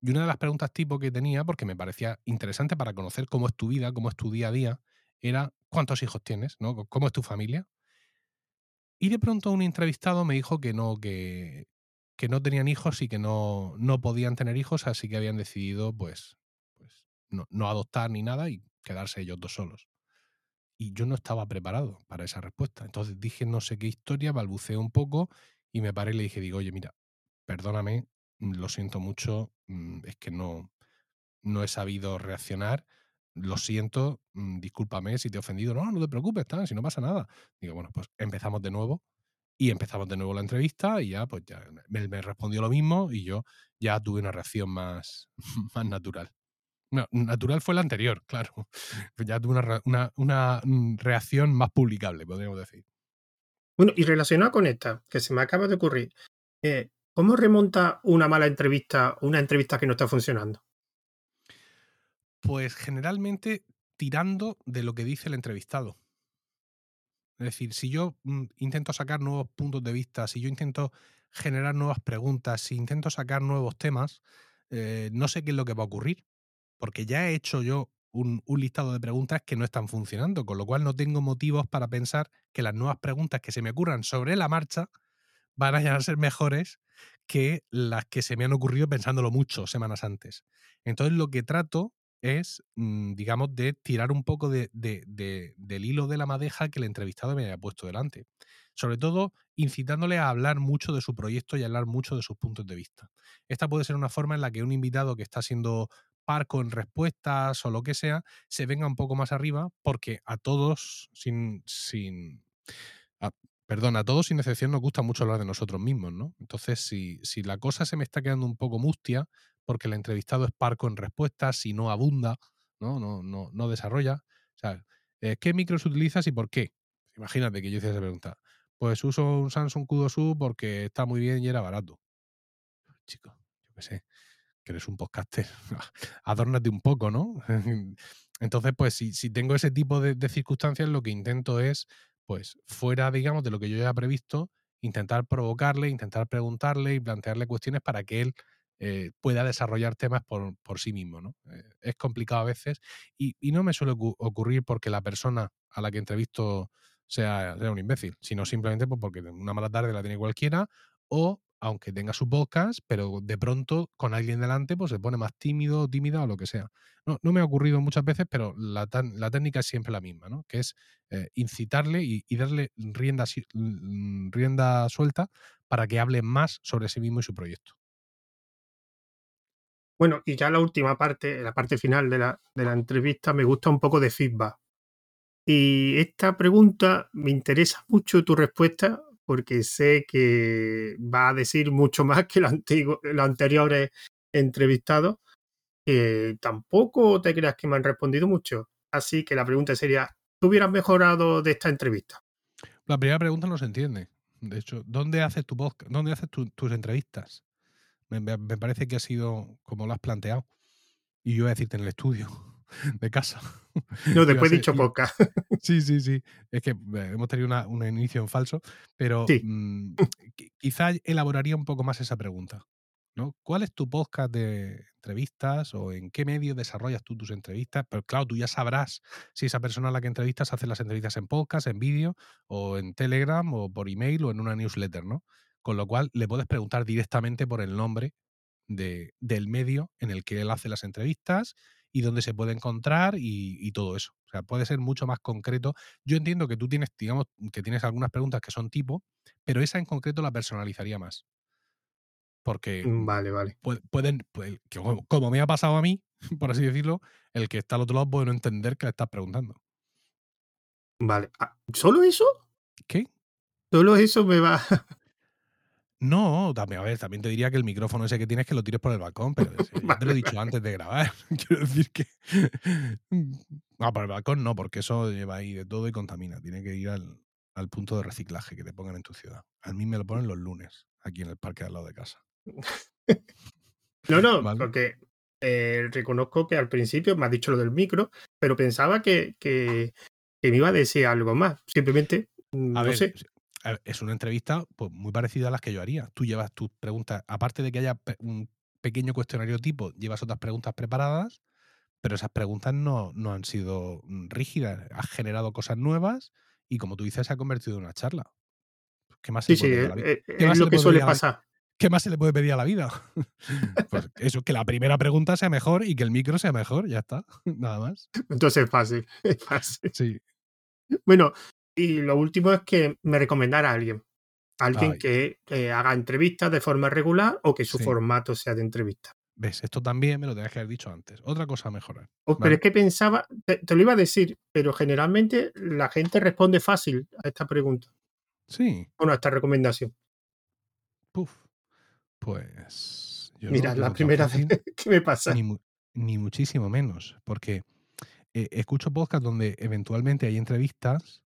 Y una de las preguntas tipo que tenía, porque me parecía interesante para conocer cómo es tu vida, cómo es tu día a día, era ¿cuántos hijos tienes? ¿no? ¿Cómo es tu familia? Y de pronto un entrevistado me dijo que no, que, que no tenían hijos y que no, no podían tener hijos, así que habían decidido pues, pues no, no adoptar ni nada y quedarse ellos dos solos. Y yo no estaba preparado para esa respuesta. Entonces dije no sé qué historia, balbuceé un poco y me paré y le dije, digo, oye, mira, perdóname, lo siento mucho, es que no, no he sabido reaccionar, lo siento, mm, discúlpame si te he ofendido, no, no te preocupes, si no pasa nada. Digo, bueno, pues empezamos de nuevo y empezamos de nuevo la entrevista y ya, pues ya me, me respondió lo mismo y yo ya tuve una reacción más, más natural. No, natural fue la anterior, claro. Ya tuve una, una, una mm, reacción más publicable, podríamos decir. Bueno, y relacionado con esta, que se me acaba de ocurrir, eh, ¿cómo remonta una mala entrevista, una entrevista que no está funcionando? Pues generalmente tirando de lo que dice el entrevistado. Es decir, si yo mm, intento sacar nuevos puntos de vista, si yo intento generar nuevas preguntas, si intento sacar nuevos temas, eh, no sé qué es lo que va a ocurrir, porque ya he hecho yo un, un, listado de preguntas que no están funcionando, con lo cual no tengo motivos para pensar que las nuevas preguntas que se me ocurran sobre la marcha van a ser mejores que las que se me han ocurrido pensándolo mucho semanas antes. Entonces lo que trato es, mm, digamos, de tirar un poco de, de, de, del hilo de la madeja que el entrevistado me haya puesto delante. Sobre todo incitándole a hablar mucho de su proyecto y a hablar mucho de sus puntos de vista. Esta puede ser una forma en la que un invitado que está siendo parco en respuestas o lo que sea, se venga un poco más arriba, porque a todos, sin. sin a, perdón, a todos sin excepción nos gusta mucho hablar de nosotros mismos, ¿no? Entonces, si, si la cosa se me está quedando un poco mustia, porque el entrevistado es parco en respuestas, si no abunda, ¿no? No, no, no desarrolla. O sea, eh, ¿qué micros utilizas y por qué? Imagínate que yo hice esa pregunta. Pues uso un Samsung Q2U porque está muy bien y era barato. Chico, yo qué sé, que eres un podcaster. Adórnate un poco, ¿no? Entonces, pues si, si tengo ese tipo de, circunstancias, lo que intento es, pues, fuera, digamos, de lo que yo ya he previsto, intentar provocarle, intentar preguntarle y plantearle cuestiones para que él eh, pueda desarrollar temas por, por sí mismo. ¿no? Eh, es complicado a veces y, y, no me suele ocurrir porque la persona a la que entrevisto sea, sea un imbécil, sino simplemente pues, porque una mala tarde la tiene cualquiera o aunque tenga su podcast, pero de pronto con alguien delante pues se pone más tímido, tímida o lo que sea. No, no me ha ocurrido muchas veces, pero la, la técnica es siempre la misma, ¿no? que es eh, incitarle y, darle rienda, rienda suelta para que hable más sobre sí mismo y su proyecto. Bueno, y ya la última parte, la parte final de la, de la entrevista, me gusta un poco de feedback. Y esta pregunta me interesa mucho tu respuesta porque sé que va a decir mucho más que los, los anteriores entrevistados. Eh, tampoco te creas que me han respondido mucho. Así que la pregunta sería, ¿tú hubieras mejorado de esta entrevista? La primera pregunta no se entiende. De hecho, ¿dónde haces tu podcast? ¿Dónde haces tu, tus entrevistas? Me, me, parece que ha sido como lo has planteado. Y yo voy a decirte en el estudio de casa. No, después he dicho poca. Sí, sí, sí. Es que hemos tenido una, una inicio en falso, pero sí. mmm, quizá elaboraría un poco más esa pregunta. ¿no? ¿Cuál es tu podcast de entrevistas o en qué medio desarrollas tú tus entrevistas? Pero claro, tú ya sabrás si esa persona a la que entrevistas hace las entrevistas en podcast, en vídeo, o en Telegram, o por email, o en una newsletter, ¿no? Con lo cual le puedes preguntar directamente por el nombre de, del medio en el que él hace las entrevistas y dónde se puede encontrar y, y, todo eso. O sea, puede ser mucho más concreto. Yo entiendo que tú tienes, digamos, que tienes algunas preguntas que son tipo, pero esa en concreto la personalizaría más. Porque vale, vale. pueden, pueden como, como me ha pasado a mí, por así decirlo, el que está al otro lado puede no entender que le estás preguntando. Vale. ¿Solo eso? ¿Qué? Solo eso me va. No, también, a ver, también te diría que el micrófono ese que tienes que lo tires por el balcón, pero ya te lo he Vale, dicho antes de grabar. Quiero decir que. No, por el balcón no, porque eso lleva ahí de todo y contamina. Tiene que ir al, al punto de reciclaje que te pongan en tu ciudad. A mí me lo ponen los lunes, aquí en el parque al lado de casa. No, no, ¿Vale? porque eh, reconozco que al principio me has dicho lo del micro, pero pensaba que, que, que me iba a decir algo más. Simplemente, mm, A no ver, sé. Es una entrevista pues, muy parecida a las que yo haría. Tú llevas tus preguntas, aparte de que haya un pequeño cuestionario tipo, llevas otras preguntas preparadas, pero esas preguntas no, no han sido mm, rígidas. Has generado cosas nuevas y, como tú dices, se ha convertido en una charla. ¿Qué más se Sí, puede pedir a es, la vida? es- ¿Qué más se lo le que suele pedir a la, pasar. ¿Qué más se le puede pedir a la vida? pues eso, que la primera pregunta sea mejor y que el micro sea mejor, ya está. Nada más. Entonces es fácil, es fácil. Sí. Bueno, y lo último es que me recomendara a alguien. Alguien Ay, que, haga entrevistas de forma regular o que su sí. formato sea de entrevista. ¿Ves? Esto también me lo tenías que haber dicho antes. Otra cosa a mejorar. Oh, Pero es que pensaba, te, te lo iba a decir, pero generalmente la gente responde fácil a esta pregunta, Sí. bueno, a esta recomendación. Puf. Pues yo Mira, la primera vez que me pasa. ni muchísimo menos, porque eh, escucho podcasts donde eventualmente hay entrevistas,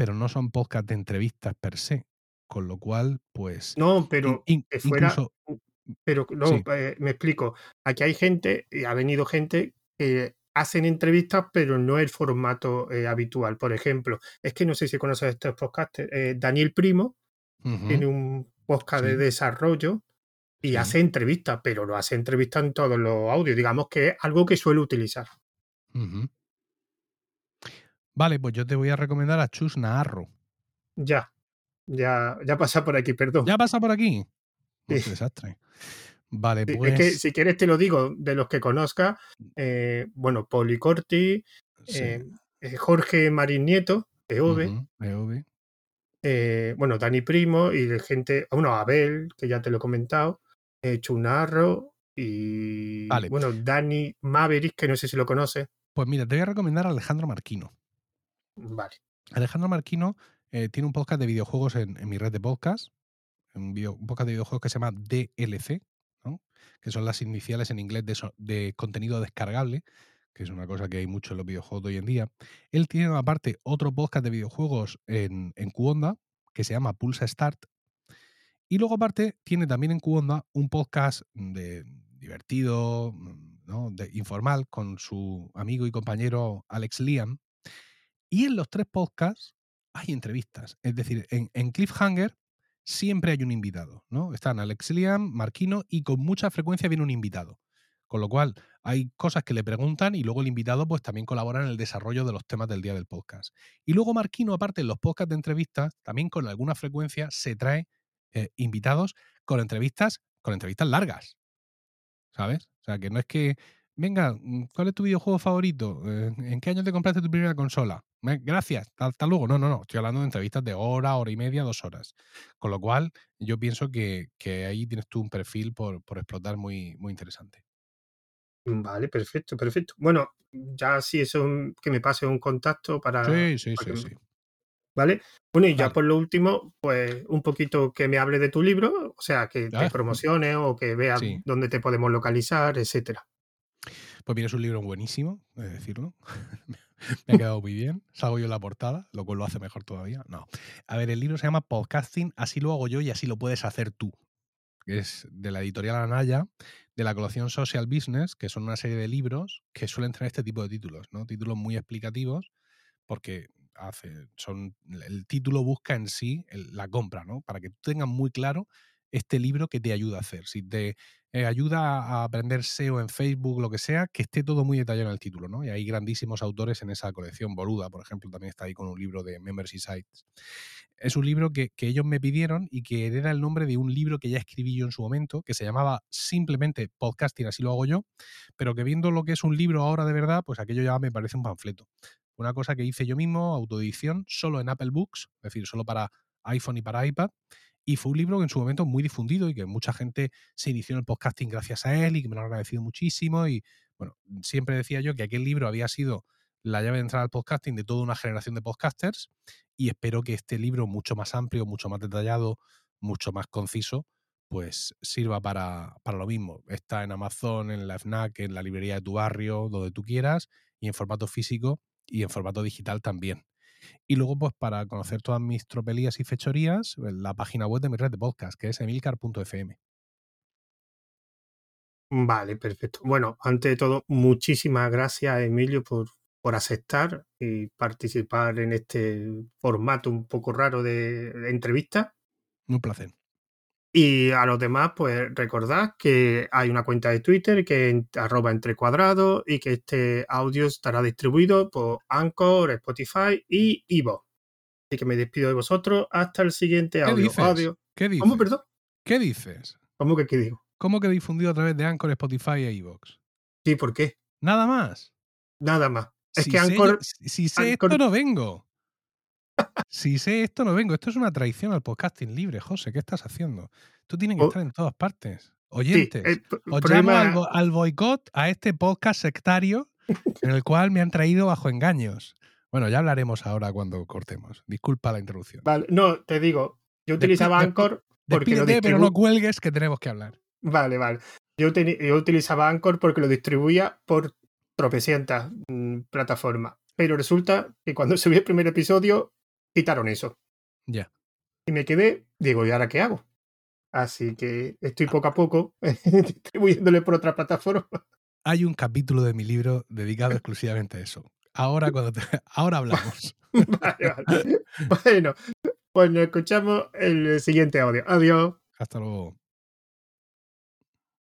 pero no son podcasts de entrevistas per se, con lo cual, pues, No, pero in- que fuera, incluso, pero no, sí, eh, me explico. Aquí hay gente, y ha venido gente que hacen entrevistas, pero no el formato eh, habitual. Por ejemplo, es que no sé si conoces estos podcasts. eh, Daniel Primo tiene un podcast de desarrollo y sí. hace entrevistas, pero no hace entrevistas en todos los audios. Digamos que es algo que suele utilizar. ujú. Vale, pues yo te voy a recomendar a Chus Naharro. Ya, ya, ya pasa por aquí, perdón. ¿Ya pasa por aquí? Sí, qué desastre. Vale, sí, es que pues, si quieres te lo digo, de los que conozca, eh, bueno, Poli Corti, sí. eh, eh, Jorge Marín Nieto, EOB. eh, bueno, Dani Primo y de gente, bueno, Abel, que ya te lo he comentado, Chunarro y, Vale, bueno, Dani Maverick, que no sé si lo conoces. pues mira, te voy a recomendar a Alejandro Marquino. Vale, Alejandro Marquino eh, tiene un podcast de videojuegos en, mi red de podcast, un, podcast de videojuegos que se llama DLC, que son las iniciales en inglés de, contenido descargable, que es una cosa que hay mucho en los videojuegos de hoy en día. Él tiene aparte otro podcast de videojuegos en, en que se llama Pulsa Start, y luego aparte tiene también en Qonda un podcast de divertido, de, informal, con su amigo y compañero Alex Liam, y en los tres podcasts hay entrevistas. Es decir, en, Cliffhanger siempre hay un invitado, ¿no? Están Alex Liam, Marquino y con mucha frecuencia viene un invitado. Con lo cual, hay cosas que le preguntan y luego el invitado pues también colabora en el desarrollo de los temas del día del podcast. Y luego Marquino, aparte en los podcasts de entrevistas, también con alguna frecuencia se trae eh, invitados con entrevistas, con entrevistas largas. ¿Sabes? O sea, que no es que, venga, mm, ¿cuál es tu videojuego favorito? Eh, ¿En qué año te compraste tu primera consola? "Me- Gracias, hasta luego. No, no, no. Estoy hablando de entrevistas de hora, hora y media, dos horas. Con lo cual, yo pienso que, que ahí tienes tú un perfil por, por explotar muy, muy interesante. vale, perfecto, perfecto. Bueno, ya si eso mm, que me pase un contacto para, Sí, sí, para sí, que- sí. ¿Vale? Bueno, y ya por lo último, pues un poquito que me hable de tu libro, o sea, que te Ah, promocione o que veas Sí. dónde te podemos localizar, etcétera. Pues mira, es un libro buenísimo, he de decirlo. Me ha quedado muy bien. Salgo yo en la portada, lo cual lo hace mejor todavía. No. A ver, el libro se llama Podcasting, así lo hago yo y así lo puedes hacer tú. Es de la editorial Anaya, de la colección Social Business, que son una serie de libros que suelen tener este tipo de títulos, ¿no? Títulos muy explicativos, porque hace, son, el título busca en sí la compra, ¿no? Para que tú tengas muy claro este libro que te ayuda a hacer. Si te eh, ayuda a aprender SEO en Facebook, lo que sea, que esté todo muy detallado en el título, ¿no? Y hay grandísimos autores en esa colección. Boluda, por ejemplo, también está ahí con un libro de Members y Sites. Es un libro que, que ellos me pidieron y que hereda el nombre de un libro que ya escribí yo en su momento, que se llamaba simplemente Podcasting, así lo hago yo, pero que viendo lo que es un libro ahora de verdad, pues aquello ya me parece un panfleto. Una cosa que hice yo mismo, autoedición, solo en Apple Books, es decir, solo para iPhone y para iPad. Y fue un libro que en su momento muy difundido y que mucha gente se inició en el podcasting gracias a él y que me lo ha agradecido muchísimo. Y bueno, siempre decía yo que aquel libro había sido la llave de entrada al podcasting de toda una generación de podcasters y espero que este libro mucho más amplio, mucho más detallado, mucho más conciso, pues sirva para, para lo mismo. Está en Amazon, en la FNAC, en la librería de tu barrio, donde tú quieras, y en formato físico y en formato digital también. Y luego, pues para conocer todas mis tropelías y fechorías, la página web de mi red de podcast, que es emilcar.fm. Vale, perfecto. Bueno, ante de todo, muchísimas gracias, Emilio, por, por aceptar y participar en este formato un poco raro de, de entrevista. Un placer. Y a los demás, pues recordad que hay una cuenta de Twitter que es arroba entre cuadrados y que este audio estará distribuido por Anchor, Spotify y Ivo. Así que me despido de vosotros hasta el siguiente audio. ¿Qué dices? audio. ¿Qué dices? ¿Cómo, perdón? ¿Qué dices? ¿Cómo que qué digo? ¿Cómo que difundido a través de Anchor, Spotify e iVoox? Sí, ¿por qué? Nada más. Nada más. Es si que Anchor... si sé Anchor- esto, no vengo. Si sé esto, no vengo. Esto es una traición al podcasting libre, José. ¿Qué estás haciendo? Tú tienes que estar en todas partes. Sí, Oyentes, p- os problema- llamo al, al boicot a este podcast sectario en el cual me han traído bajo engaños. Bueno, ya hablaremos ahora cuando cortemos. Disculpa la interrupción. Vale, no, te digo, yo utilizaba despi- Anchor porque lo pero no cuelgues que tenemos que hablar. Vale, vale. Yo, utilizaba Anchor porque lo distribuía por tropecientas mm, plataformas. Pero resulta que cuando subí el primer episodio, quitaron eso. Ya. Y me quedé, digo, ¿y ahora qué hago? Así que estoy poco a poco distribuyéndole por otra plataforma. Hay un capítulo de mi libro dedicado exclusivamente a eso. Ahora, cuando te- ahora hablamos. Vale, vale. Bueno, pues nos escuchamos en el siguiente audio. Adiós. Hasta luego.